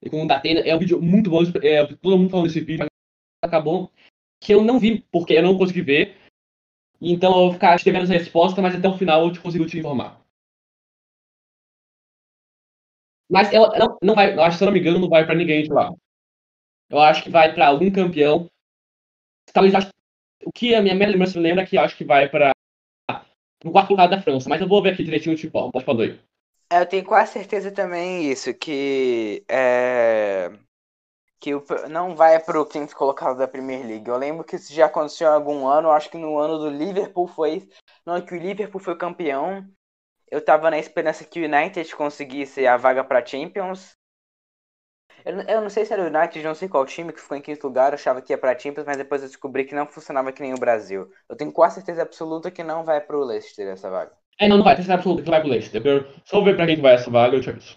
e com o Datena. É um vídeo muito bom, é, todo mundo falando desse vídeo, acabou que eu não vi, porque eu não consegui ver. Então eu vou ficar devendo essa resposta, mas até o final eu te consigo te informar. Mas eu, não, não vai, eu acho, se eu não me engano, não vai para ninguém de lá. Eu acho que vai para algum campeão. Talvez acho, o que a minha, lembrança lembra é que acho que vai para o quarto lugar da França, mas eu vou ver aqui direitinho o tipo, pode falar aí. Eu tenho quase certeza também isso, que é, que o, não vai para o quinto colocado da Premier League. Eu lembro que isso já aconteceu em algum ano, acho que no ano do Liverpool foi. Não, que o Liverpool foi campeão. Eu tava na esperança que o United conseguisse a vaga para Champions. Eu, eu, não sei se era o United, não sei qual time que ficou em quinto lugar, eu achava que ia para Champions, mas depois eu descobri que não funcionava que nem o Brasil. Eu tenho quase certeza absoluta que não vai pro Leicester essa vaga. É, não, não vai, ter certeza absoluta que vai pro Leicester. Eu só ver pra quem vai essa vaga, eu te aviso.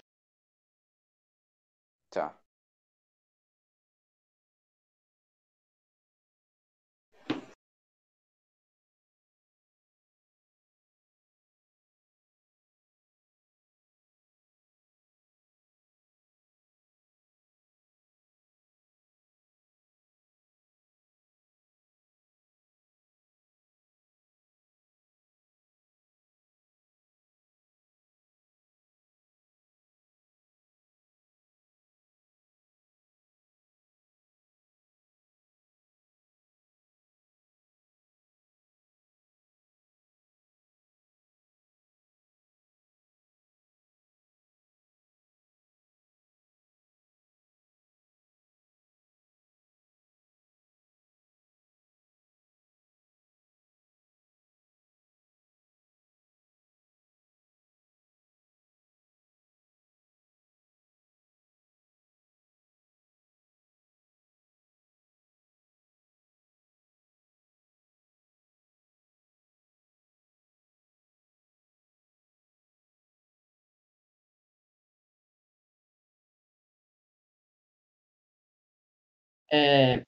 É,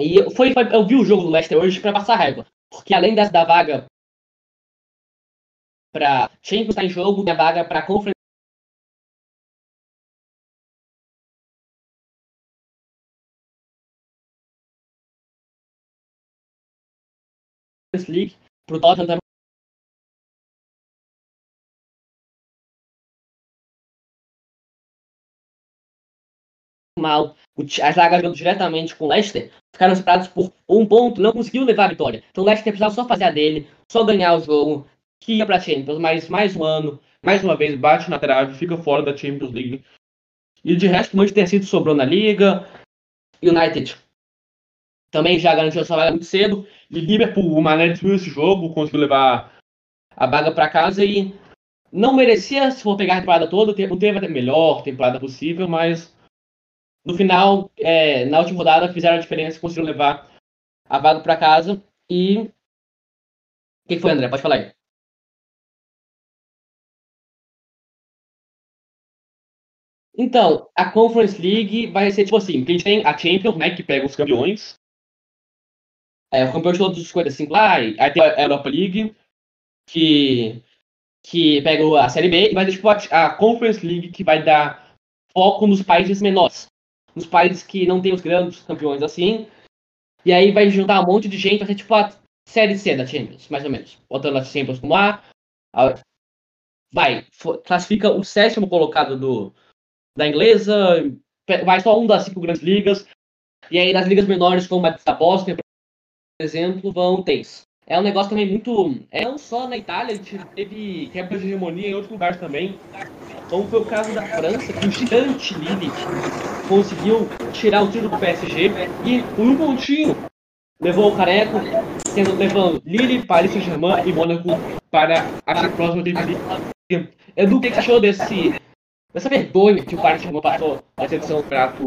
e foi, foi- eu vi o jogo do Leicester hoje pra passar raiva. Porque além dessa da vaga pra Champions tá em jogo, tem a vaga pra Conference League, pro Tottenham também. mal. O Ti- A zaga jogando diretamente com o Leicester ficaram separados por um ponto, não conseguiu levar a vitória. Então o Leicester precisava só fazer a dele, só ganhar o jogo, que ia pra Champions, mas mais um ano, mais uma vez bate na trave, fica fora da Champions League. E de resto, o Manchester City sobrou na liga, United também já garantiu sua vaga muito cedo, e Liverpool, o Mané destruiu esse jogo, conseguiu levar a vaga pra casa e não merecia, se for pegar a temporada toda, não teve a melhor temporada possível, mas no final, é, na última rodada, fizeram a diferença, conseguiram levar a vaga para casa. E. O que foi, André? Pode falar aí. Então, a Conference League vai ser tipo assim: que a gente tem a Champions, né, que pega os campeões. É, o campeão de todos os 55 lá, e aí tem a Europa League, que, que pega a Série B, e vai ter tipo, a, a Conference League, que vai dar foco nos países menores nos países que não tem os grandes campeões assim. E aí vai juntar um monte de gente, vai ser tipo a série C da Champions, mais ou menos. Botando a Champions como A. a- vai, fo- classifica o sétimo colocado do, da inglesa, vai só um das cinco grandes ligas. E aí nas ligas menores, como a da Bósnia, por exemplo, vão três. É um negócio também muito. É não só na Itália, a gente teve quebra de hegemonia em outros lugares também. Como foi o caso da França, que o gigante Lille conseguiu tirar o título do PSG e por um pontinho levou o Careco, tendo, levando Lille, Paris Saint-Germain e Mônaco para a próxima Champions. Edu, o que você achou desse, dessa vergonha que o Paris Saint-Germain passou nessa edição do campeonato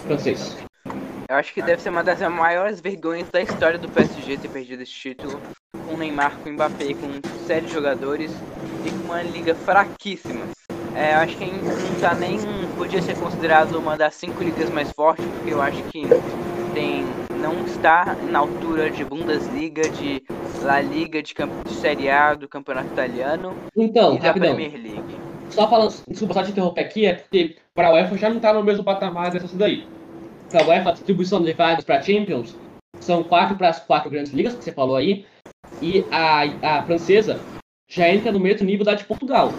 francês? Eu acho que deve ser uma das maiores vergonhas da história do PSG ter perdido esse título. Com Neymar, com Mbappé, com sete jogadores uma liga fraquíssima. É, eu acho que não tá nem. podia ser considerado uma das cinco ligas mais fortes, porque eu acho que tem. não está na altura de Bundesliga, de La Liga, de, de Série A, do Campeonato Italiano Então, e da rapidão, Premier League. só falando, desculpa só te interromper aqui, é porque para a UEFA já não tá no mesmo patamar dessas daí. Para a UEFA, a distribuição de vagas para Champions são quatro para as quatro grandes ligas que você falou aí, e a, a francesa já entra no mesmo nível da de Portugal.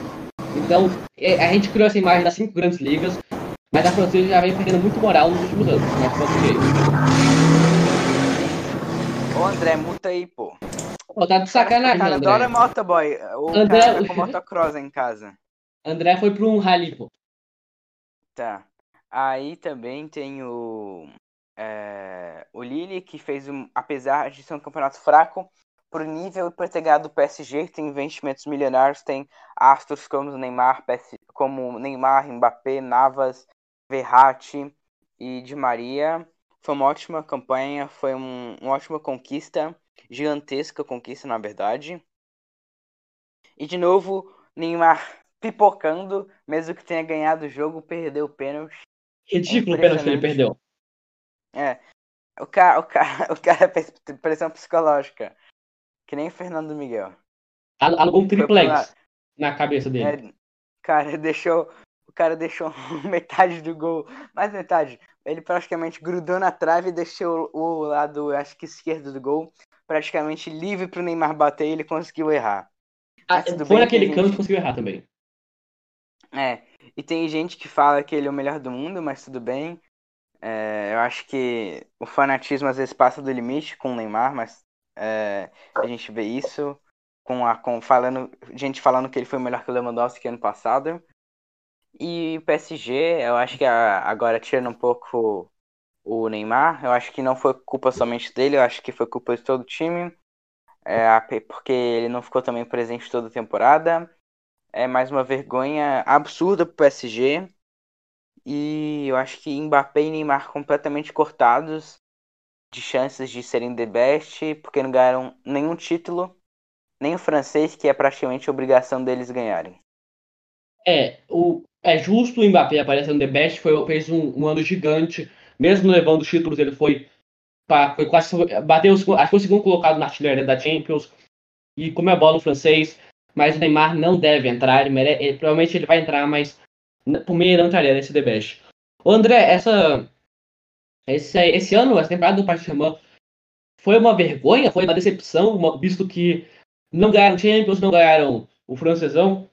Então, é, a gente criou essa imagem das cinco grandes ligas, mas a francesa já vem perdendo muito moral nos últimos anos. né. Ô André, muta aí, pô. Pô, tá de sacanagem, cara André. adora motoboy. O André- cara tá com motocross em casa. André foi para um rally, pô. Tá. Aí também tem o. é, o Lille, que fez um. Apesar de ser um campeonato fraco, pro nível e por ter ganhado o PSG, tem investimentos milionários, tem astros como Neymar, PS como Neymar, Mbappé, Navas, Verratti e Di Maria. Foi uma ótima campanha, foi um, uma ótima conquista, gigantesca conquista, na verdade. E de novo, Neymar pipocando, mesmo que tenha ganhado o jogo, perdeu o pênalti. Ridículo o pênalti que ele perdeu. É. O cara, o cara, o cara fez pressão psicológica. Que nem o Fernando Miguel. Al- Alugou um triplex na cabeça dele. É, cara, deixou. O cara deixou metade do gol. Mais metade. Ele praticamente grudou na trave e deixou o lado, acho que esquerdo do gol, praticamente livre pro Neymar bater e ele conseguiu errar. Ah, foi naquele canto que conseguiu errar também. É, e tem gente que fala que ele é o melhor do mundo, mas tudo bem. É, eu acho que o fanatismo às vezes passa do limite com o Neymar, mas é, a gente vê isso com a com falando gente falando que ele foi melhor que o Lewandowski ano passado. E o PSG, eu acho que a- agora tirando um pouco o Neymar, eu acho que não foi culpa somente dele, eu acho que foi culpa de todo o time. É, porque ele não ficou também presente toda a temporada. É mais uma vergonha absurda pro PSG. E eu acho que Mbappé e Neymar completamente cortados de chances de serem the best, porque não ganharam nenhum título, nem o francês, que é praticamente obrigação deles ganharem. É, o, é justo o Mbappé aparecer no The Best, foi, fez um, um ano gigante, mesmo levando os títulos, ele foi, pra, foi quase, bateu, acho que foi o segundo colocado na artilharia da Champions, e como é bola no francês, mas o Neymar não deve entrar, ele, ele provavelmente ele vai entrar, mas por ele não entraria nesse The Best. Ô André, essa, esse, esse ano, essa temporada do Saint-Germain, foi uma vergonha, foi uma decepção, uma, visto que não ganharam Champions, não ganharam o francesão,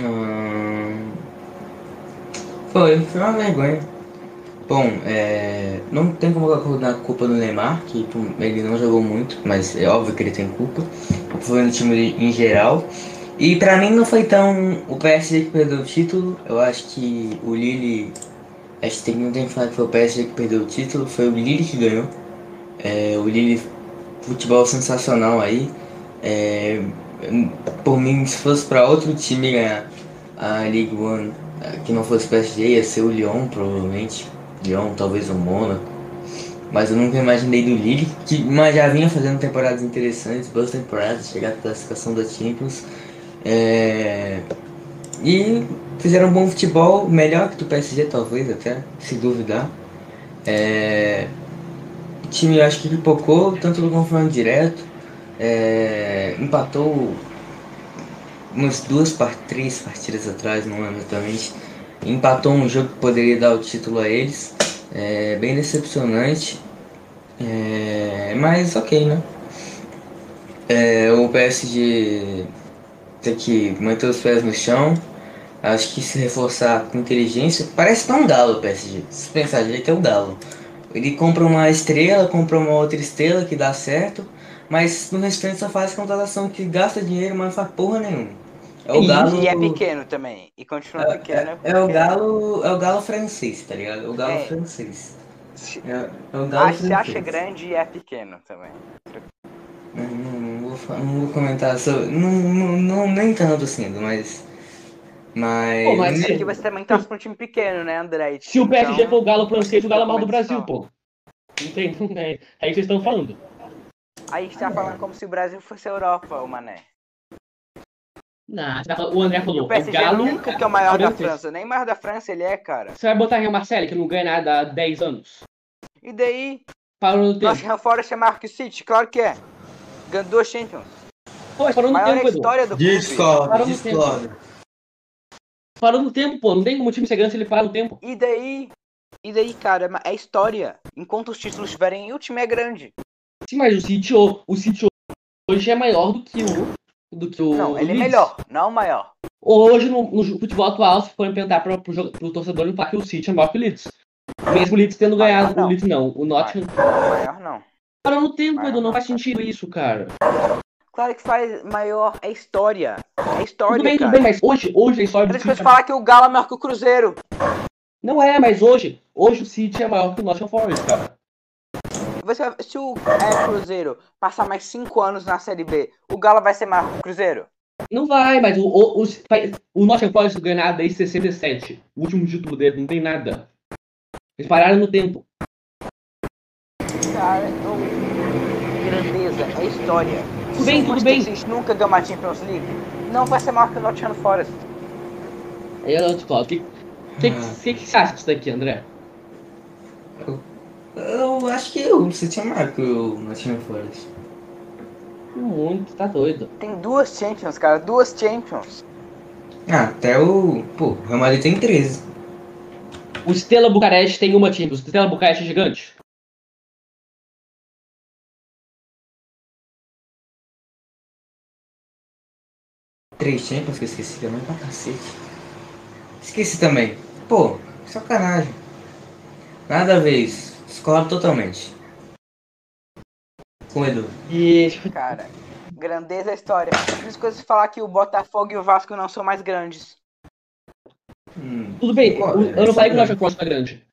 Hum, Foi, foi uma vergonha. Bom, é, não tem como colocar a culpa do Neymar, que ele não jogou muito, mas é óbvio que ele tem culpa. Foi no time em geral. E pra mim não foi tão o PSG que perdeu o título. Eu acho que o Lille. Acho que tem, não tem que foi o PSG que perdeu o título, foi o Lille que ganhou. É, o Lille, futebol sensacional aí. É, por mim, se fosse pra outro time ganhar a League One, que não fosse o PSG, ia ser o Lyon, provavelmente. Lyon, talvez o Mônaco. Mas eu nunca imaginei do Lille, que mas já vinha fazendo temporadas interessantes, boas temporadas, chegar à classificação da Champions. É... E fizeram um bom futebol, melhor que do PSG talvez até, se duvidar. É... O time acho que pipocou, tanto no confronto direto, é... empatou umas duas, três partidas atrás, não lembro exatamente. Empatou um jogo que poderia dar o título a eles. É bem decepcionante. É, mas ok, né? É, o PSG tem que manter os pés no chão. Acho que se reforçar com inteligência. Parece tão um galo o PSG. Se pensar direito, é o galo. Ele compra uma estrela, compra uma outra estrela que dá certo. Mas no restante só faz contratação que gasta dinheiro, mas não faz porra nenhuma. É o galo. E é pequeno também. E continua pequeno. É, é o porque galo, é o galo francês, tá ligado? É o galo É. francês. É, é o galo acha- Se acha francês. grande e é pequeno também. Não, não, não vou, não vou comentar sobre. Não, não, não, nem tanto assim, mas. Mas. Pô, mas É que você também torce pra um time pequeno, né, André? Se o PSG Então, for o Galo francês, o Galo é o maior do. Brasil, pô. Não tem, é. É isso que vocês estão falando. Aí a gente tá falando como se o Brasil fosse a Europa, o Mané. Não, você tá o André falou, o o PSG Galo. nunca que é o maior da. França. Nem maior da França ele é, cara. Você vai botar Real Marcelo, que não ganha nada há 10 anos. E daí? Parou no tempo. Nottingham Forest é maior que o City? Claro que é. Ganhou duas Champions. Pô, parou no Maior é tempo, a Edu. história do clube. Discordo, discordo. Parou no tempo, pô. Não tem como o time ser grande se ele parar no tempo. E daí? E daí, cara, é história. Enquanto os títulos estiverem o time é grande. Sim, mas o City, o, o City hoje é maior do que o. Do que o Não, ele é Leeds. melhor, não o maior. Hoje, no, no futebol atual, se for perguntar para o torcedor, ele fala que o City é maior que o Leeds. Mesmo o Leeds tendo Maior ganhado, não. o Leeds não. O Nottingham Maior não. parou no tempo, Maior Edu. Não faz sentido isso, cara. Claro que faz maior. É história. É história, Tudo bem, tudo cara. bem, mas hoje, hoje a história É do City... falar que o Galo é maior que o Cruzeiro. Não é, mas hoje, hoje o City é maior que o Nottingham Forest, cara. Você, se o é, Cruzeiro passar mais 5 anos na Série B, o Galo vai ser maior que o Cruzeiro? Não vai, mas o, o, o, o Nottingham Forest ganhou nada desde 67. O último título dele, não tem nada. Eles pararam no tempo. Cara, eu... grandeza, é história. Tudo bem, tudo bem. Nunca ganhou uma Champions League, não vai ser maior que o Nottingham Forest. Aí eu não te falo. O que, que, que, que você acha disso daqui, André? Eu acho que o City é maior que o Nottingham Forest. Muito, tá doido. Tem duas Champions, cara, duas Champions. Ah, até o. Pô, o Real Madrid tem 13. O Stella Bucareste tem uma Champions. O Stella Bucareste é gigante. Três Champions que eu esqueci também pra cacete. Esqueci também. Pô, sacanagem. Nada a ver isso. Discordo totalmente. Com o Edu. E Cara, grandeza é história. Por isso que você falar que o Botafogo e o Vasco não são mais grandes. Hum, tudo bem, Pô, eu não é falei que o. Nottingham Forest é grande.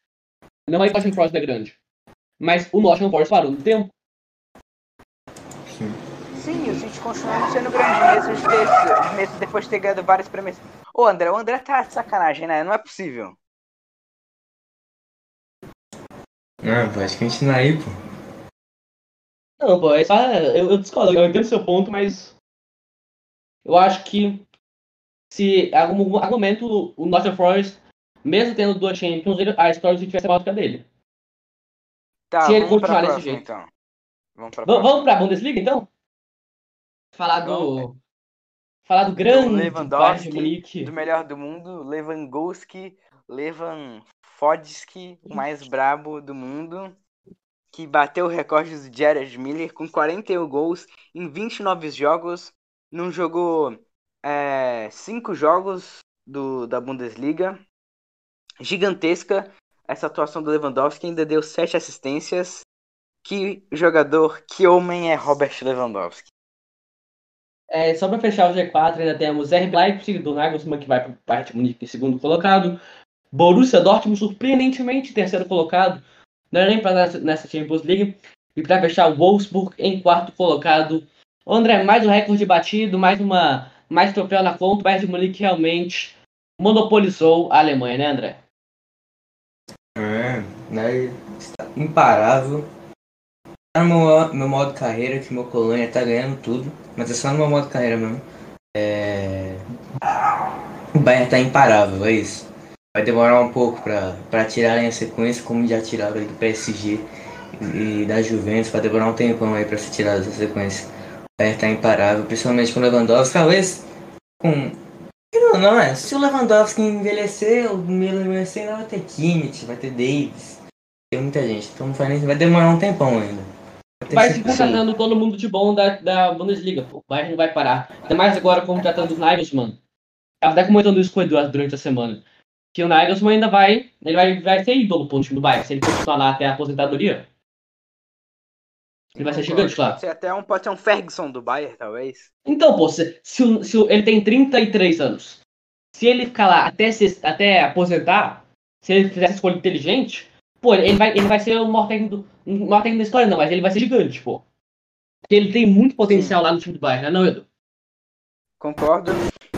Não falei que o Nottingham Forest é grande. Mas o Nottingham Forest parou no tempo. sim. Sim, o City continua sendo grande mesmo, de mesmo depois de ter ganhado várias premiações. Ô André, o André tá de sacanagem, né? Não é possível. Ah, pode continuar aí, pô. Não, pô, é só, eu, eu discordo. Eu entendo seu ponto, mas. Eu acho que se em algum argumento o Nottingham Forest, mesmo tendo duas Champions, ele- a história do City vai ser maior que a dele. Tá, Se ele continuar desse jeito. então. Vamos pra V- próxima. vamos pra Bundesliga, então? Falar do... Falar do grande Lewandowski, Munique. Do melhor do mundo, Lewandowski, Levan Fodski, o mais brabo do mundo, que bateu o recorde do Jared Miller com 41 gols em 29 jogos. Não jogou 5 jogos do, da Bundesliga. Gigantesca essa atuação do Lewandowski, ainda deu 7 assistências. Que jogador, que homem é Robert Lewandowski? É, só para fechar o G4, ainda temos RB Leipzig do Nagelsmann, que vai para o Bayern Munique em segundo colocado. Borussia Dortmund, surpreendentemente, terceiro colocado. Não era nem para nessa, Champions League. E para fechar, Wolfsburg em quarto colocado. André, mais um recorde batido, mais uma mais troféu na conta. O Bayern de Munique realmente monopolizou a Alemanha, né, André? É, né? Está imparável. No meu, meu modo carreira, que meu Colônia tá ganhando tudo. Mas é só no meu modo carreira mesmo. É... O Bayern tá imparável, é isso. Vai demorar um pouco pra, pra tirarem a sequência, como já tiraram aí do PSG e, da Juventus. Vai demorar um tempão aí pra ser tirada essa sequência. O Bayern tá imparável, principalmente com o Lewandowski. Talvez com não, não é. Se o Lewandowski envelhecer, o Milan envelhecer, ainda vai ter Kimmich, vai ter Davis. Tem muita gente. Então não vai demorar um tempão ainda. Vai se contratando todo mundo de bom da, da Bundesliga. Pô. O Bayern não vai parar. Ainda mais agora contratando o Nagelsmann. Tava até comentando isso com o Eduardo durante a semana. Que o Nagelsmann ainda vai. Ele vai, vai ser ídolo pro time do Bayern. Se ele continuar lá até a aposentadoria. Ele vai ser gigante lá. Pode ser até um, pode ser um Ferguson do Bayern, talvez. Então, pô, se, se, se ele tem 33 anos. Se ele ficar lá até, se, até aposentar, se ele fizer essa escolha inteligente, pô, ele vai, ele vai ser o maior técnico, do- maior técnico da história, não, mas ele vai ser gigante, pô. Porque ele tem muito potencial lá no time do Bayern, né, não, Edu? Concordo.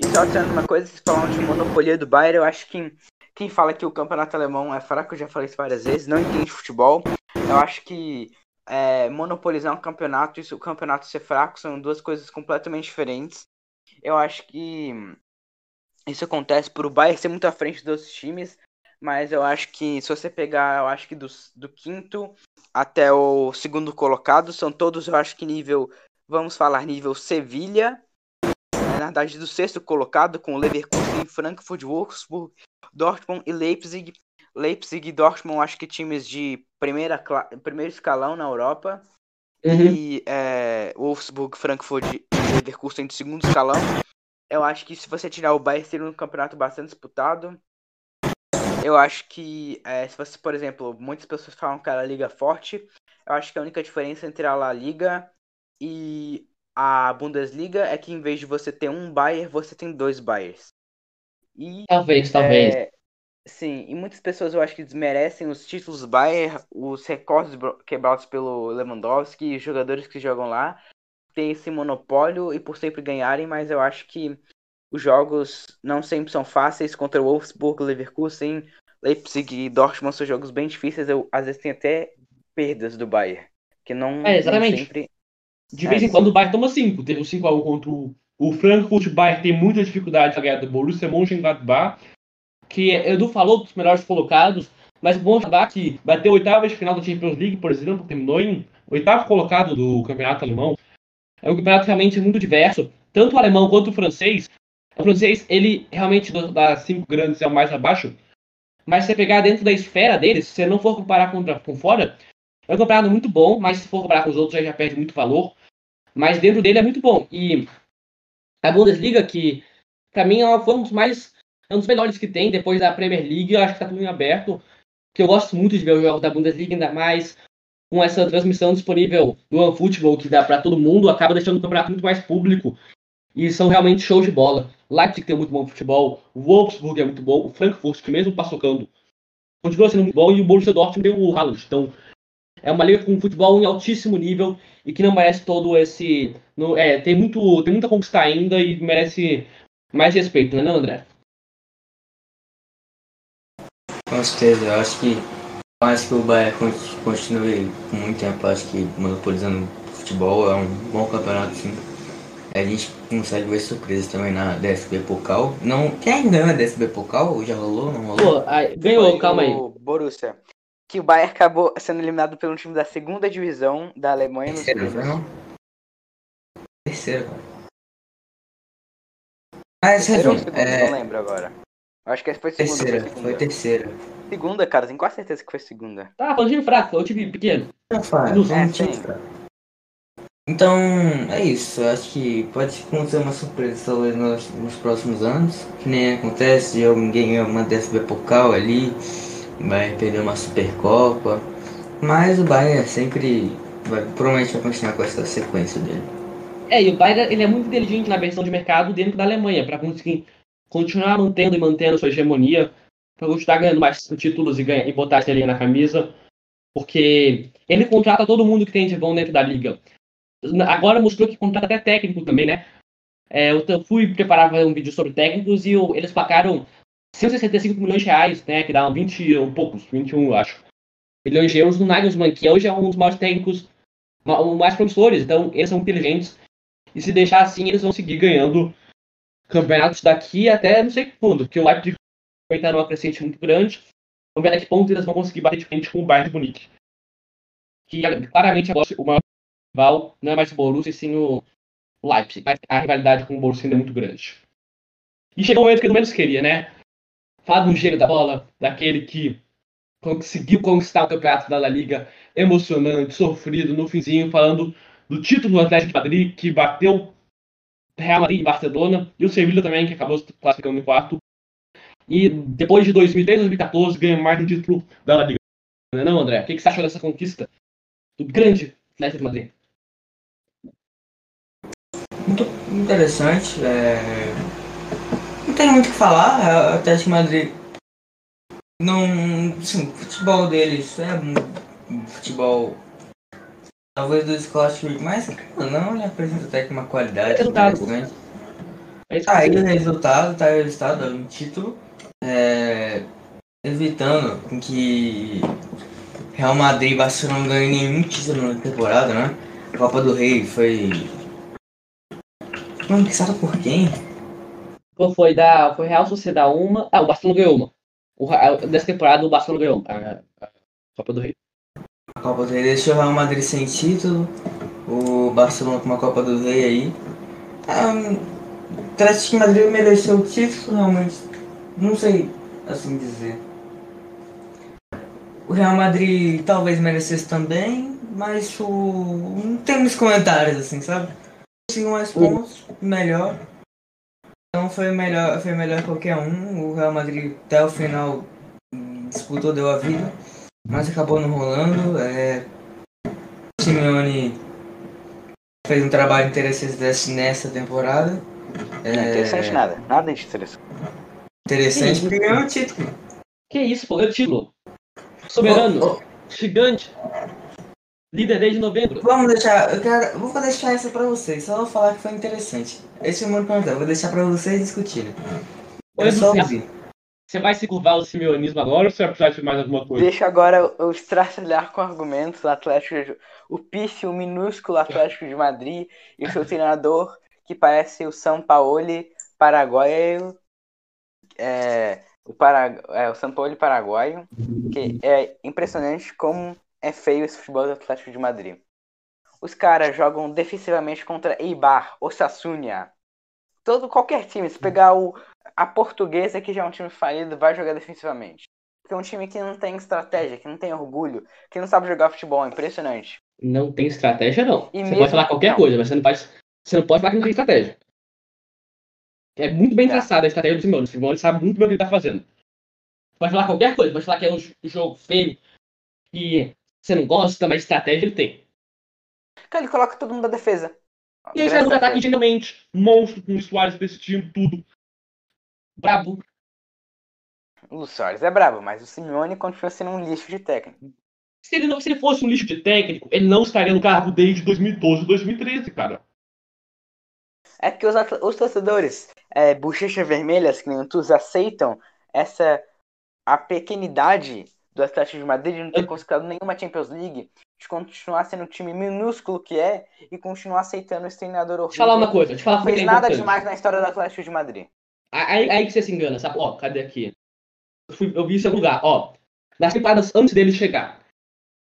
E só dizendo uma coisa, vocês falam de monopolia do Bayern, eu acho que quem fala que o campeonato alemão é fraco, eu já falei isso várias vezes, não entende futebol. Eu acho que é, monopolizar um campeonato e o campeonato ser fraco são duas coisas completamente diferentes. Eu acho que isso acontece por o Bayern ser muito à frente dos times, mas eu acho que se você pegar, eu acho que do, do quinto até o segundo colocado, são todos, eu acho que nível, vamos falar nível Sevilha, na verdade do sexto colocado, com Leverkusen, Frankfurt, Wolfsburg, Dortmund e Leipzig. Leipzig e Dortmund, acho que times de primeira, primeiro escalão na Europa. E é, Wolfsburg, Frankfurt e Leverkusen de segundo escalão. Eu acho que se você tirar o Bayern, seria um campeonato bastante disputado. Eu acho que, é, se você, por exemplo, muitas pessoas falam que a La Liga forte. Eu acho que a única diferença entre a La Liga e a Bundesliga é que em vez de você ter um Bayern, você tem dois Bayers. E Talvez, talvez. é, sim, e muitas pessoas eu acho que desmerecem os títulos Bayern, os recordes quebrados pelo Lewandowski, os jogadores que jogam lá, tem esse monopólio e por sempre ganharem, mas eu acho que os jogos não sempre são fáceis contra o Wolfsburg, Leverkusen, Leipzig e Dortmund são jogos bem difíceis, eu, às vezes tem até perdas do Bayern, que não, É, exatamente. sempre De É, vez em sim. quando o Bayern toma 5. Teve o 5x1 contra o, o Frankfurt. O Bayern tem muita dificuldade para ganhar do Borussia Mönchengladbach. Que Edu falou dos melhores colocados. Mas o Mönchengladbach que bateu oitava de final da Champions League, por exemplo, terminou em oitavo colocado do campeonato alemão. É um campeonato realmente muito diverso. Tanto o alemão quanto o francês. O francês, ele realmente das cinco grandes é o mais abaixo. Mas se você pegar dentro da esfera deles, se você não for comparar contra, com fora, é um campeonato muito bom, mas se for comparar com os outros já perde muito valor. Mas dentro dele é muito bom. E a Bundesliga, que pra mim é um dos mais. É um dos melhores que tem depois da Premier League, eu acho que tá tudo em aberto. Que eu gosto muito de ver os jogos da Bundesliga, ainda mais com essa transmissão disponível do OneFootball, que dá pra todo mundo, acaba deixando o campeonato muito mais público. E são realmente shows de bola. Leipzig tem muito bom futebol, o Wolfsburg é muito bom, o Frankfurt, que mesmo passocando, continua sendo muito bom, e o Borussia Dortmund tem o Haaland. Então, é uma liga com futebol em altíssimo nível e que não merece todo esse. no- é, tem, muito, tem muita conquista ainda e merece mais respeito, né, não, André? Com certeza, eu acho que mais que o con- continue por muito tempo, acho que monopolizando futebol é um bom campeonato sim. A gente consegue ver surpresas também na DSB Pokal. Não, quem ganhou a DSB Pokal? Já rolou? Não rolou? Pô, aí, ganhou, Foi calma aí. o Borussia. Que o Bayern acabou sendo eliminado pelo time da segunda divisão da Alemanha nos Terceira, não foi? Terceira, cara. Mas, Terceira ou enfim, segunda? é, Não lembro agora. Acho que foi segunda. terceira, foi foi terceira. Segunda, cara, tenho quase certeza que foi segunda. Tá, falando de time fraco, é o time pequeno. Não faz, Nos não últimos. tinha, cara. Então, é isso. Acho que pode acontecer uma surpresa talvez nos, nos próximos anos. Que nem acontece de alguém ganhar uma DSB Pokal ali, vai perder uma Supercopa. Mas o Bayern sempre vai, provavelmente vai continuar com essa sequência dele. É, e o Bayern ele é muito inteligente na versão de mercado dentro da Alemanha, para conseguir continuar mantendo e mantendo sua hegemonia, para continuar ganhando mais títulos e, ganhar, e botar essa linha na camisa, porque ele contrata todo mundo que tem de bom dentro da liga. Agora mostrou que contrata até técnico também, né? É, eu fui preparar um vídeo sobre técnicos e eu- eles pagaram 165 milhões de reais, né? Que dá 20 ou poucos, 21 eu acho. Milhões de euros no Nagelsmann, que hoje é um dos maiores técnicos, ma- um mais promissores. Então, eles são inteligentes. E se deixar assim, eles vão seguir ganhando campeonatos daqui até não sei quando, porque o Leipzig vai estar numa crescente muito grande. Vamos ver até que ponto eles vão conseguir bater de frente com o Bayern de Munique. Que claramente agora o maior rival não é mais o Borussia, e sim o Leipzig. Mas a rivalidade com o Borussia ainda é muito grande. E chegou o momento que eu menos queria, né? Fala do gênio da bola, daquele que conseguiu conquistar o campeonato da La Liga emocionante, sofrido no finzinho, falando do título do Atlético de Madrid, que bateu Real Madrid e Barcelona, e o Sevilla também, que acabou se classificando em quarto. E depois de 2013 2014 ganha mais um título da La Liga. Não é não, André? O que que você achou dessa conquista do grande Atlético de Madrid? Muito interessante. é, Não tem muito o que falar. é, O Atlético Madrid não. Assim, o futebol deles é um futebol. Talvez dos clássicos, mas não, ele apresenta até com uma qualidade Resultado. É isso Tá aí que o resultado, tá aí o resultado, um título. é, evitando com que Real Madrid e Barcelona não ganhem nenhum título na temporada, né? A Copa do Rei foi. Conquistada por quem? Foi da. Foi Real Sociedade uma. Ah, o Barcelona ganhou uma. O, Ra- dessa temporada o Barcelona ganhou a, a Copa do Rei. A Copa do Rei deixou o Real Madrid sem título. O Barcelona com uma Copa do Rei aí. Um, o Atlético Madrid mereceu o título, realmente. Não sei assim dizer. O Real Madrid talvez merecesse também, mas o. Não tem muitos comentários assim, sabe? Conseguiu mais pontos, melhor. Então foi melhor, foi melhor qualquer um. O Real Madrid até o final disputou, deu a vida, mas acabou não rolando. É... O Simeone fez um trabalho interessante nessa temporada. Não é interessante nada. Nada de interessante. Interessante porque ganhou o título. Que isso, pô, ganhou título. Soberano, Ô, ô, gigante. Líder desde novembro. Vamos deixar, eu quero, vou deixar essa pra vocês, só vou falar que foi interessante. Esse é o meu comentário, vou deixar pra vocês discutirem. Oi, É só ouvir. Você vai se curvar ao simeonismo agora ou você vai precisar de mais alguma coisa? Deixa agora eu estraçalhar com argumentos o Atlético, de- o pífio minúsculo Atlético de Madrid e o seu treinador que parece o São Paulo paraguaio, é, o, Para, é, o São Paulo paraguaio, que é impressionante como é feio esse futebol do Atlético de Madrid. Os caras jogam defensivamente contra Eibar, Osasuna, todo qualquer time. Se pegar o, a portuguesa, que já é um time falido, vai jogar defensivamente. Porque é um time que não tem estratégia, que não tem orgulho, que não sabe jogar futebol, é impressionante. Não tem estratégia, não. E você mesmo- pode falar qualquer não. coisa, mas você não pode, você não pode falar que não tem estratégia. É muito bem É. traçada a estratégia do Simeone. O Simeone sabe muito bem o que ele tá fazendo. Pode falar qualquer coisa, pode falar que é um jogo feio, que você não gosta, mas estratégia ele tem. Cara, ele coloca todo mundo na defesa. E ele já no ataque defesa. genialmente. Monstro com o Soares decidindo tudo. Brabo. O Soares é brabo, mas o Simeone continua sendo um lixo de técnico. Se ele, não, se ele fosse um lixo de técnico, ele não estaria no cargo desde 2012, 2013, cara. É que os, os torcedores é, bochechas vermelhas, que nem o Tuz, aceitam essa a pequenidade do Atlético de Madrid de não ter conseguido nenhuma Champions League, de continuar sendo um time minúsculo que é e continuar aceitando esse treinador horrível. Deixa eu falar uma coisa, deixa eu falar uma Não coisa fez nada demais na história do Atlético de Madrid. Aí, aí que você se engana, sabe? Ó, cadê aqui? Eu, fui- eu vi isso em algum lugar, ó. Nas temporadas antes dele chegar.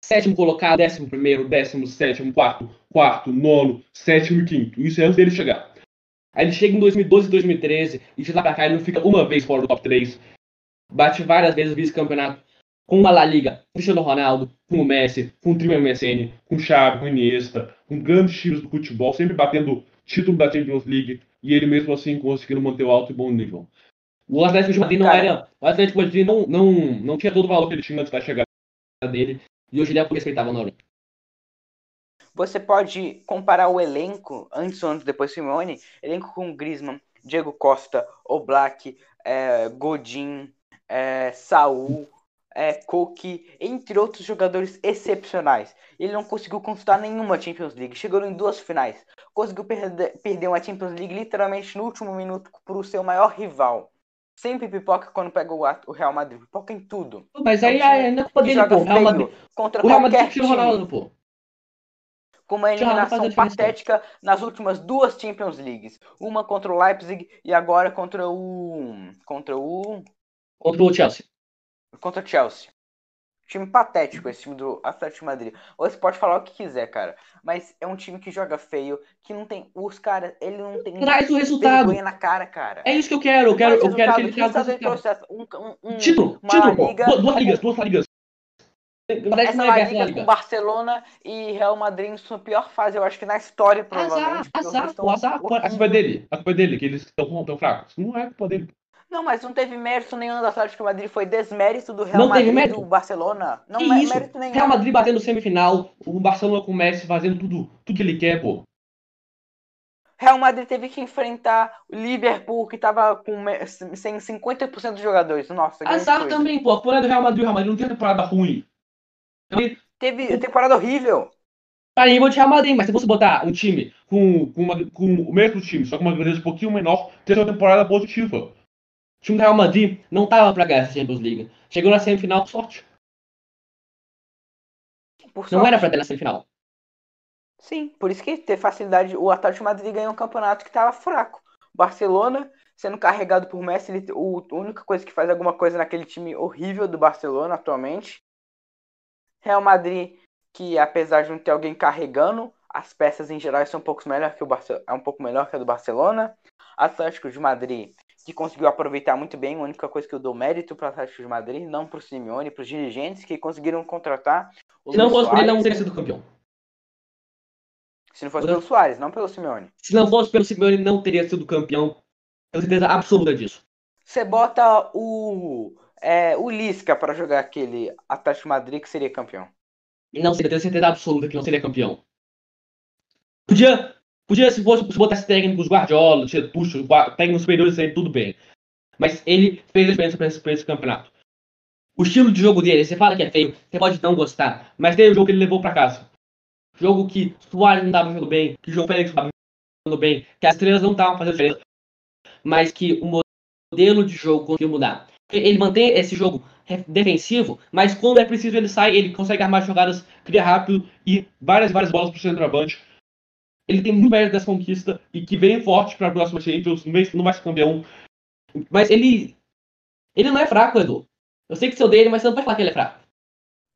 Sétimo colocado, décimo primeiro, décimo sétimo, quarto, quarto, nono, sétimo e quinto. Isso é antes dele chegar. Aí ele chega em 2012 e 2013, e de lá pra cá ele não fica uma vez fora do top 3. Bate várias vezes o vice-campeonato com a La Liga, com o Cristiano Ronaldo, com o Messi, com o trio MSN, com o Xavi, com o Iniesta, com grandes times do futebol, sempre batendo título da Champions League, e ele mesmo assim conseguindo manter o alto e bom nível. O Atlético de Madrid não Cara. era. O Atlético de Madrid não, não, não tinha todo o valor que ele tinha antes da chegada dele. E hoje ele é o que respeitava na Europa. Você pode comparar o elenco, antes ou antes depois Simeone, elenco com Griezmann, Diego Costa, Oblak, é, Godin, é, Saul, é, Koki, entre outros jogadores excepcionais. Ele não conseguiu conquistar nenhuma Champions League, chegou em duas finais. Conseguiu perder, perder uma Champions League literalmente no último minuto para o seu maior rival. Sempre pipoca quando pega o, Real Madrid, pipoca em tudo. Mas aí É um time aí não é culpa Que dele, joga pô. O Real Madrid, contra o Real Madrid qualquer tinha o. Ronaldo, pô. com uma eliminação patética nas últimas duas Champions Leagues. Uma contra o Leipzig e agora contra o. contra o. Contra o Chelsea. Contra o Chelsea. Time patético esse time do Atlético de Madrid. Ou você pode falar o que quiser, cara. Mas é um time que joga feio, que não tem. Os caras, ele não tem Traz o resultado. na cara, cara. É isso que eu quero. Eu quero, eu quero que ele traga o resultado. um, um, um, Título, uma título, pô. liga. Duas, duas ligas, duas ligas. Essa La Liga com Liga. Barcelona e Real Madrid em sua pior fase, eu acho que na história, Azar, provavelmente. dois azar, estão pô, azar. A culpa é dele. A culpa é dele, que eles estão tão fracos. Não é culpa dele. Não, mas não teve mérito nenhum do Atlético Madrid, foi desmérito do Real Não Madrid teve mérito? do Barcelona. Não Que é isso? mérito nenhum. Real Madrid batendo semifinal, o Barcelona com o Messi fazendo tudo, tudo que ele quer, pô. Real Madrid teve que enfrentar o Liverpool, que tava com sem 50% dos jogadores. Nossa, Azar coisa. também, pô. A temporada do Real Madrid, o Real Madrid não tem temporada ruim. Teve temporada horrível. Tá nível de Real Madrid, mas se você botar um time com, com, uma- com o mesmo time, só com uma grandeza um pouquinho menor, tem uma temporada positiva. O time do Real Madrid não tava pra ganhar essa Champions League. Chegou na semifinal com sorte. Por Não sorte. era pra ter na semifinal. Sim, por isso que teve facilidade. O Atlético de Madrid ganhou um campeonato que tava fraco. Barcelona, sendo carregado por Messi, ele, o, a única coisa que faz alguma coisa naquele time horrível do Barcelona atualmente. Real Madrid, que apesar de não ter alguém carregando, as peças em geral são um pouco melhor que o Barce- é um pouco melhor que a do Barcelona. Atlético de Madrid, que conseguiu aproveitar muito bem, a única coisa que eu dou mérito para o Atlético de Madrid, não para o Simeone, para os dirigentes que conseguiram contratar o Se não fosse por ele, não teria sido campeão. Se não fosse pelo Soares, não pelo Simeone. Se não fosse pelo Simeone, não teria sido campeão. Tenho certeza absoluta disso. Você bota o é, o Lisca para jogar aquele Atlético de Madrid que seria campeão. Não seria, tenho certeza absoluta que não seria campeão. Podia, podia se fosse se botasse técnicos Guardiola, gua- técnicos superiores, aí tudo bem. Mas ele fez a diferença pra esse, pra esse campeonato. O estilo de jogo dele, você fala que é feio, você pode não gostar, mas tem o jogo que ele levou pra casa. Jogo que Soares não tava jogando bem, que o João Félix não tava jogando bem, que as estrelas não estavam fazendo diferença, mas que o modelo de jogo conseguiu mudar. Ele mantém esse jogo defensivo, mas quando é preciso ele sai, ele consegue armar jogadas, cria rápido e várias, várias bolas pro centroavante. Ele tem muito mérito dessa conquista e que vem forte para a próxima Champions, não vai, ser campeão. Mas ele. Ele não é fraco, Edu. Eu sei que você odeia ele, mas você não pode falar que ele é fraco.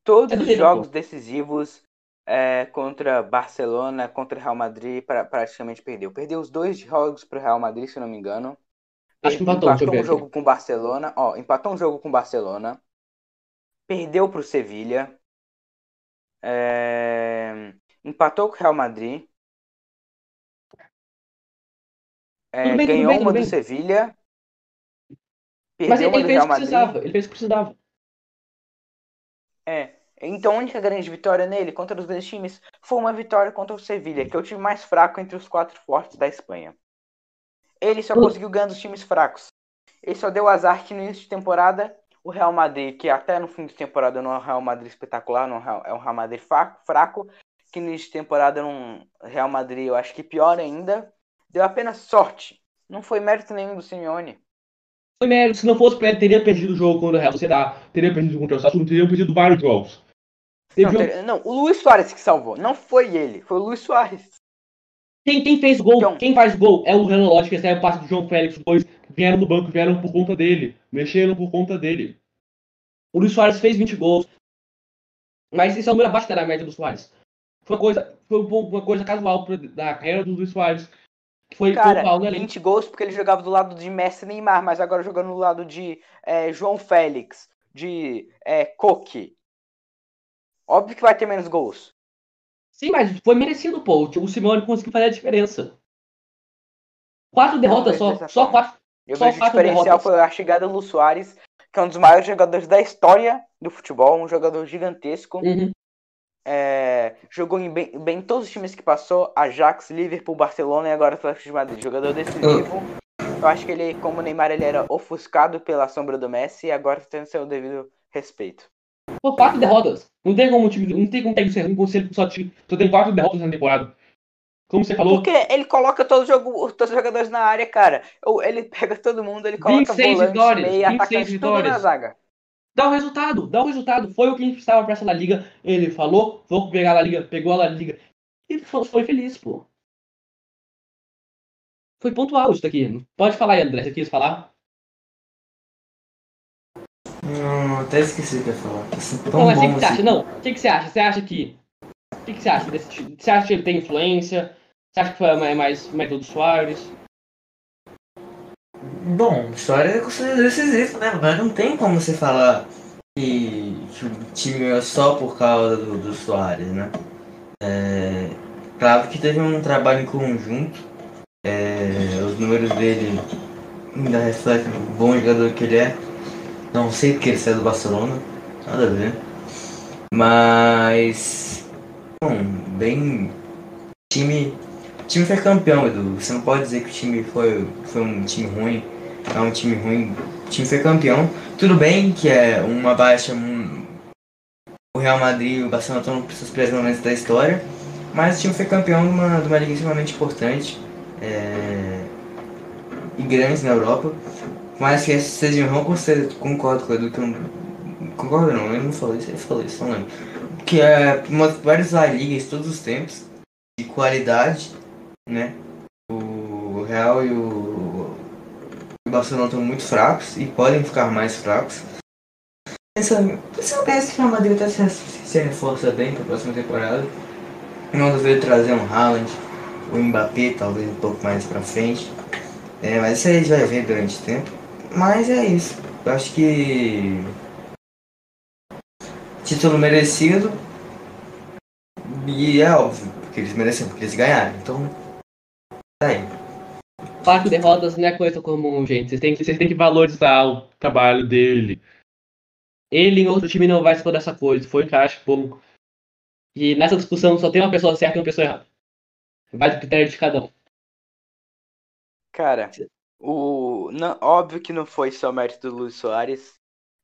Todos É os jogos decisivos é, contra Barcelona, contra Real Madrid, pra, praticamente perdeu. Perdeu os dois jogos pro Real Madrid, se eu não me engano. Acho que empatou, ver um jogo com Barcelona, ó, empatou um jogo com Barcelona. Perdeu pro Sevilha. É, empatou com o Real Madrid. É, bem, ganhou bem, uma bem. do Sevilha. Mas ele, uma ele do fez o que precisava. Ele fez o que precisava. É. Então a única grande vitória nele contra os dois times foi uma vitória contra o Sevilha, que é o time mais fraco entre os quatro fortes da Espanha. Ele só Hum. conseguiu ganhar dos times fracos. Ele só deu azar que no início de temporada o Real Madrid, que até no fim de temporada não é um Real Madrid espetacular, não é um Real- é um Real Madrid fraco, que no início de temporada no Real Madrid eu acho que pior ainda, deu apenas sorte. Não foi mérito nenhum do Simeone. Foi mérito. Se não fosse pra ele, teria perdido o jogo contra o Real Sociedade, teria perdido contra o Sassuolo, teria perdido vários jogos. Não, um- ter- não, o Luiz Soares que salvou. Não foi ele, foi o Luiz Soares. Quem, quem fez gol, Então- quem faz gol é o Renan Lodge, que recebe o passe do João Félix. Os dois vieram no banco, vieram por conta dele. Mexeram por conta dele. O Luiz Soares fez 20 gols. Mas isso é um número abaixo da média do Soares. Foi uma coisa, foi um uma coisa casual pra- da carreira do Luiz Soares. Foi Cara, no elenco. 20 gols porque ele jogava do lado de Messi e Neymar, mas agora jogando do lado de é, João Félix, de é, Coque. Óbvio que vai ter menos gols. Sim, mas foi merecido, pô. O Simeone conseguiu fazer a diferença. Quatro derrotas só. Só forma. quatro. Eu Só vejo o quatro diferencial derrotas. foi a chegada do Lu Soares, que é um dos maiores jogadores da história do futebol, um jogador gigantesco. Uhum. É, jogou em bem, bem em todos os times que passou, Ajax, Liverpool, Barcelona e agora Atlético de Madrid. Jogador decisivo. Eu acho que ele, como o Neymar, ele era ofuscado pela sombra do Messi e agora tá tendo seu devido respeito. Pô, quatro derrotas. Não tem como o time. Não tem como ter ser ruim com se ele só, só tem quatro derrotas na temporada. Como você falou, Porque ele coloca todo jogo, todos os jogadores na área, cara. Ou Ele pega todo mundo, ele coloca 26 volante, vitórias, meia, 26 atacante, tudo na vitórias. zaga. Dá o resultado, dá o resultado. Foi o que a gente precisava pra essa La Liga. Ele falou, vou pegar a La Liga, pegou a La Liga. E foi, feliz, pô. Foi pontual isso daqui. Pode falar aí, André, você quis falar? Não, até esqueci o que eu ia falar. Tão Não, mas o que, que você assim. acha? Não, o que, que você acha? Você acha que. O que, que você acha desse? Você acha que ele tem influência? Você acha que foi mais, mais método do Soares? Bom, história é considerado decisivo, né? Mas não tem como você falar que, que o time ganhou só por causa do, do Soares, né? É, claro que teve um trabalho em conjunto. é, os números dele ainda refletem o bom jogador que ele é. Não sei porque ele saiu do Barcelona, nada a ver. Mas. Bom, bem. Time. O time foi campeão, Edu. Você não pode dizer que o time foi, foi um time ruim. É um time ruim. O time foi campeão. Tudo bem que é uma baixa. um- o Real Madrid e o Barcelona estão nos seus piores momentos da história. Mas o time foi campeão de uma, de uma liga extremamente importante. é, e grande na Europa. Mas que seja um concordo, concordo com o Edu que eu. Concordo não, ele não falou isso, ele falou isso, não lembro. Que é uma das várias Ligas todos os tempos, de qualidade, né? O Real e o Barcelona estão muito fracos e podem ficar mais fracos. Pensando, pensando bem, que o Madrid até se, se reforça bem para a próxima temporada. Não deveria trazer um Haaland, o Mbappé talvez um pouco mais pra frente. É, mas isso aí a gente vai ver durante o tempo. Mas é isso. Eu acho que. Título merecido. E é óbvio, porque eles mereciam, porque eles ganharam. Então. Tá aí. Quatro derrotas não é coisa comum, gente. Vocês têm, que- vocês têm que valorizar o trabalho dele. Ele em outro time não vai expor essa coisa. Foi encaixe pouco. E nessa discussão só tem uma pessoa certa e uma pessoa errada. Vai do critério de cada um. Cara, o não, óbvio que não foi só mérito do Luiz Soares,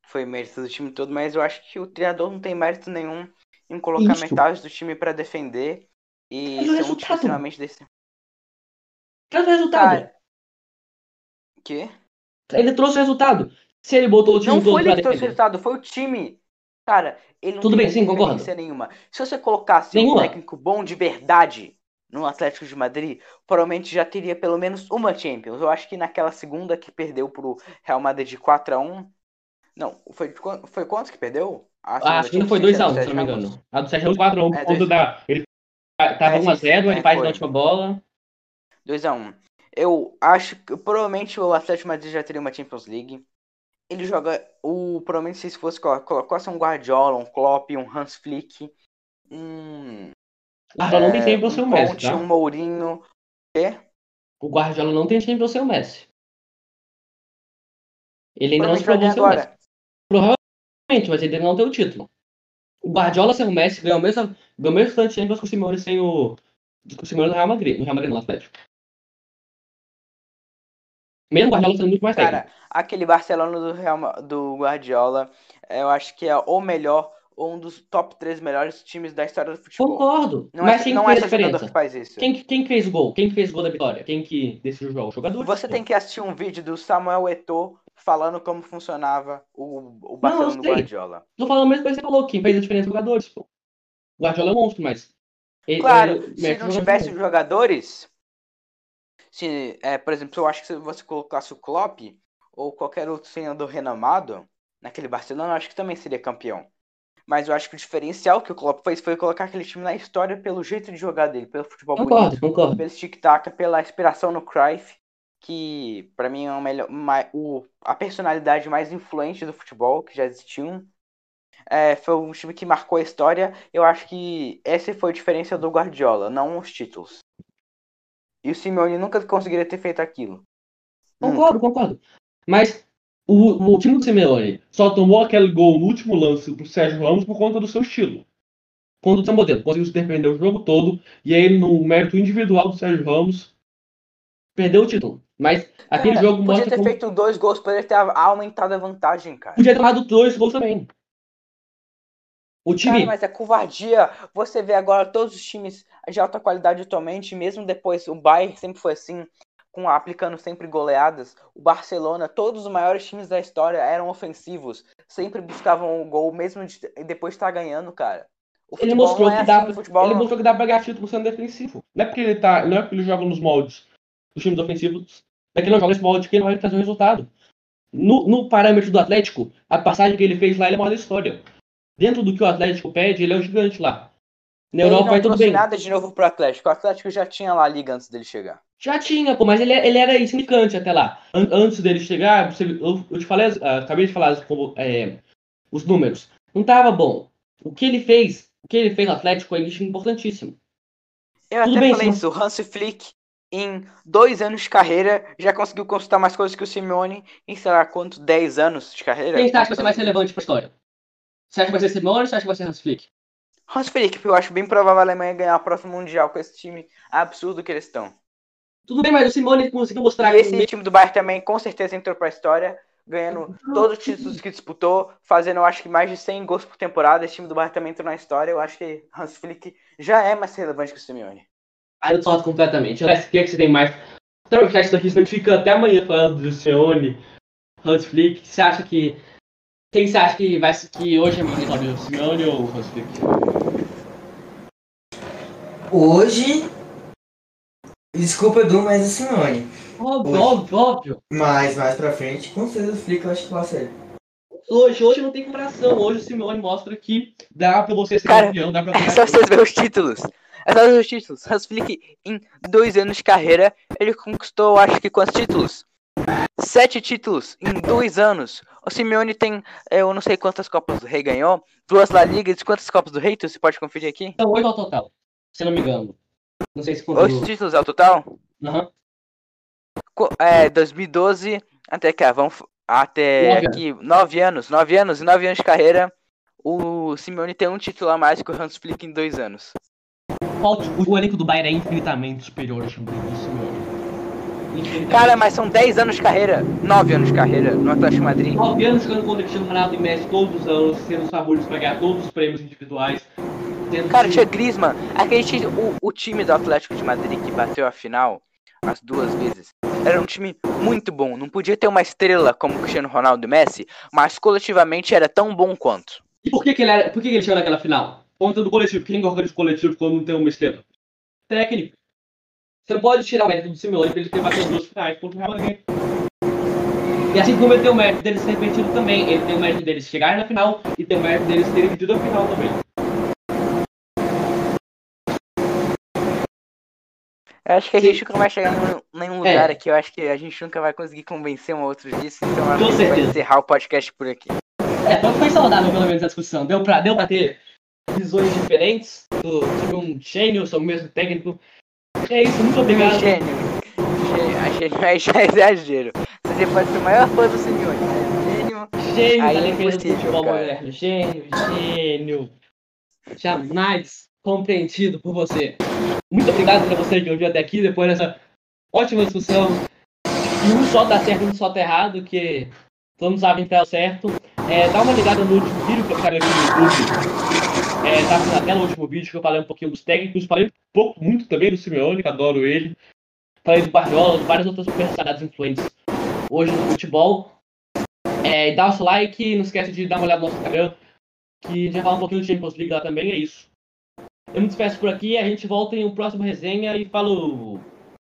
foi mérito do time todo, mas eu acho que o treinador não tem mérito nenhum em colocar Isso. metade do time pra defender e Mas o ser um resultado? time extremamente desse. Traz o resultado. Cara, que? Ele trouxe o resultado. Se ele botou o time Não todo foi ele que trouxe o resultado, foi o time. Cara, ele não Tudo tem bem, sim, concordo. nenhuma. Se você colocasse um Nenhuma. técnico bom de verdade no Atlético de Madrid, provavelmente já teria pelo menos uma Champions. Eu acho que naquela segunda que perdeu pro Real Madrid de 4 a 1 Não, foi, foi quantos que perdeu? Ah, a segunda foi Champions, 2x1, do se Sérgio não me engano. A do Sérgio Ramos 4x1 por É, dois- da. Ele tava É, sim, 1x0, sim, ele é, faz na última bola. 2x1. Eu acho que provavelmente o Atlético Madrid já teria uma Champions League. Ele joga. O, provavelmente se fosse colo- colocasse um Guardiola, um Klopp, um Hans Flick, um. Guardiola não tem é, Champions sem um o Messi, Conte, tá? um Mourinho. O Guardiola não tem Champions sem o Messi. Ele ainda não se provou o Messi. Provavelmente, mas ele não tem o título. O Guardiola sem o Messi ganhou o mesmo, ganhou o mesmo tanto de Champions que o Simeone sem o. Com o Simeone no Real Madrid, no Real Madrid, no Atlético. Mesmo o Guardiola sendo muito mais técnico. Cara, aquele Barcelona do, Real, do Guardiola, eu acho que é o melhor, ou um dos top 3 melhores times da história do futebol. Concordo. Não mas é, quem não que é fez a diferença? que faz isso. Quem, quem fez o gol? Quem fez o gol da vitória? Quem que decidiu o jogo? O jogador. Você tem que assistir um vídeo do Samuel Eto'o falando como funcionava o, o Barcelona do sei. Guardiola. Tô falando mesmo que você falou, quem fez a diferença é jogadores, pô. O Guardiola é um monstro, mas. ele- Claro, ele- se não os tivesse jogadores. Se, é, por exemplo, eu acho que se você colocasse o Klopp ou qualquer outro treinador renomado naquele Barcelona, eu acho que também seria campeão. Mas eu acho que o diferencial que o Klopp fez foi colocar aquele time na história pelo jeito de jogar dele, pelo futebol bonito, Concordo, concordo. pelo tic-tac, pela inspiração no Cruyff, que pra mim é o melhor, ma- o, a personalidade mais influente do futebol que já existiu. É, foi um time que marcou a história. Eu acho que essa foi a diferença do Guardiola, não os títulos. E o Simeone nunca conseguiria ter feito aquilo. Concordo, concordo. Mas o, o time do Simeone só tomou aquele gol no último lance pro Sérgio Ramos por conta do seu estilo. Contra o seu modelo. Conseguiu se defender o jogo todo. E aí, no mérito individual do Sérgio Ramos, perdeu o título. Mas aquele Cara, jogo podia mostra ter como. feito dois gols, poderia ter aumentado a vantagem, cara. Podia ter tomado dois gols também. O Cara, time. mas é covardia. Você vê agora todos os times de alta qualidade atualmente, mesmo depois o Bayern sempre foi assim, com aplicando sempre goleadas. O Barcelona, todos os maiores times da história eram ofensivos, sempre buscavam o gol, mesmo de- depois de estar ganhando, cara. O Ele mostrou, é que dá, assim, o futebol ele não- mostrou que dá pra ganhar título sendo defensivo. Não é porque ele tá. Não é porque ele joga nos moldes dos times ofensivos. É que ele não joga nesse molde que ele vai trazer um resultado. No, no parâmetro do Atlético, a passagem que ele fez lá ele é a maior da história. Dentro do que o Atlético pede, ele é o gigante lá. Na Ele Europa não tudo bem. nada de novo pro Atlético. O Atlético já tinha lá a liga antes dele chegar. Já tinha, pô, mas ele, ele era insignificante até lá. An- antes dele chegar, você- eu, eu te falei, ah, acabei de falar é, os números. Não tava bom. O que ele fez, o que ele fez no Atlético é importantíssimo. Eu Tudo até bem, falei isso. O Hans Flick, em dois anos de carreira, já conseguiu conquistar mais coisas que o Simeone em, sei lá, quantos, 10 anos de carreira? Quem você acha que vai ser mais relevante pra história? Você acha que vai ser Simone ou você acha que vai ser Hans Flick? Hans Flick, porque eu acho bem provável a Alemanha ganhar o próximo Mundial com esse time absurdo que eles estão. Tudo bem, mas o Simone conseguiu mostrar E esse time do Bayern também, com certeza, entrou pra história, ganhando todos os títulos que disputou, fazendo, eu acho que mais de 100 gols por temporada. Esse time do Bayern também entrou na história. Eu acho que Hans Flick já é mais relevante que o Simeone. Aí eu discordo completamente. Alex, o que, é que você tem mais? Então, o chat daqui, a gente fica até amanhã falando do Sione, Hans Flick. Você acha que. Quem você acha que, vai, que hoje é mais relevante, o Simeone ou o Hans Flick? Hoje. Desculpa, Edu, mas é Simone. Óbvio, óbvio, óbvio. Mas mais pra frente, com certeza o Flick eu acho que passa ele. Hoje, hoje não tem comparação. Hoje o Simeone mostra que dá pra você ser Cara, campeão, dá pra É só vocês verem os títulos. É só ver os títulos. Hans Flick, em dois anos de carreira, ele conquistou, acho que quantos títulos? Sete títulos em dois anos. O Simeone tem, eh, eu não sei quantas Copas do Rei ganhou, duas La Liga, e quantas Copas do Rei, tu você pode conferir aqui? Então, oito ao total. Se eu não me engano. Não sei se contou. Oito títulos ao total? Aham. Co- É, 2012 até cá, vamos f- até Nove aqui, nove anos, nove anos, e nove anos de carreira. O Simeone tem um título a mais que o Hans Flick em dois anos. O, o elenco do Bayern é infinitamente superior ao time do Simeone. Cara, mas são 10 anos de carreira, 9 anos de carreira no Atlético Madrid. Nove anos jogando contra o Cristiano Ronaldo e Messi todos os anos, sendo os favoritos para ganhar todos os prêmios individuais. Cara, tinha Griezmann, aquele time, o, o time do Atlético de Madrid que bateu a final as duas vezes. Era um time muito bom, não podia ter uma estrela como o Cristiano Ronaldo e Messi, mas coletivamente era tão bom quanto. E por que, que ele era, por que, que ele chegou naquela final? Conta do coletivo. Quem organiza o coletivo quando não tem uma estrela? Técnico. Você não pode tirar o mérito do Simeone pra ele ter batido as duas finais contra o Real Madrid. E assim como ele tem o mérito deles ter repetido também, ele tem o mérito deles chegarem na final e tem o mérito deles terem pedido a final também. Eu acho que a gente nunca vai chegar em nenhum É. lugar aqui, eu acho que a gente nunca vai conseguir convencer um outro disso, então eu acho Com que a gente vai certeza. encerrar o podcast por aqui. É, então foi saudável pelo menos a discussão. Deu pra, deu pra ter visões diferentes do- sobre um gênio, sobre o mesmo técnico. É isso, muito obrigado. Gênio. Gênio, a gênio é já é exagero. Você pode ser o maior fã do Simeone, mas gênio Gênio Aí da é do futebol moderno. Gênio, gênio. Jamais compreendido por você. Muito obrigado pra você que ouviu até aqui, depois dessa ótima discussão. E um só dá certo um só tá errado, que todos sabem que tá certo. É, dá uma ligada no último vídeo que eu falei aqui no YouTube. É, tá na tela o último vídeo que eu falei um pouquinho dos técnicos, falei um pouco, muito também do Simeone, que adoro ele. Falei do Guardiola, de várias outras personalidades influentes hoje no futebol. É, dá o seu like, não esquece de dar uma olhada no nosso Instagram, que a gente vai falar um pouquinho do Champions League lá também, é isso. Eu me despeço por aqui, a gente volta em um próximo resenha e falou!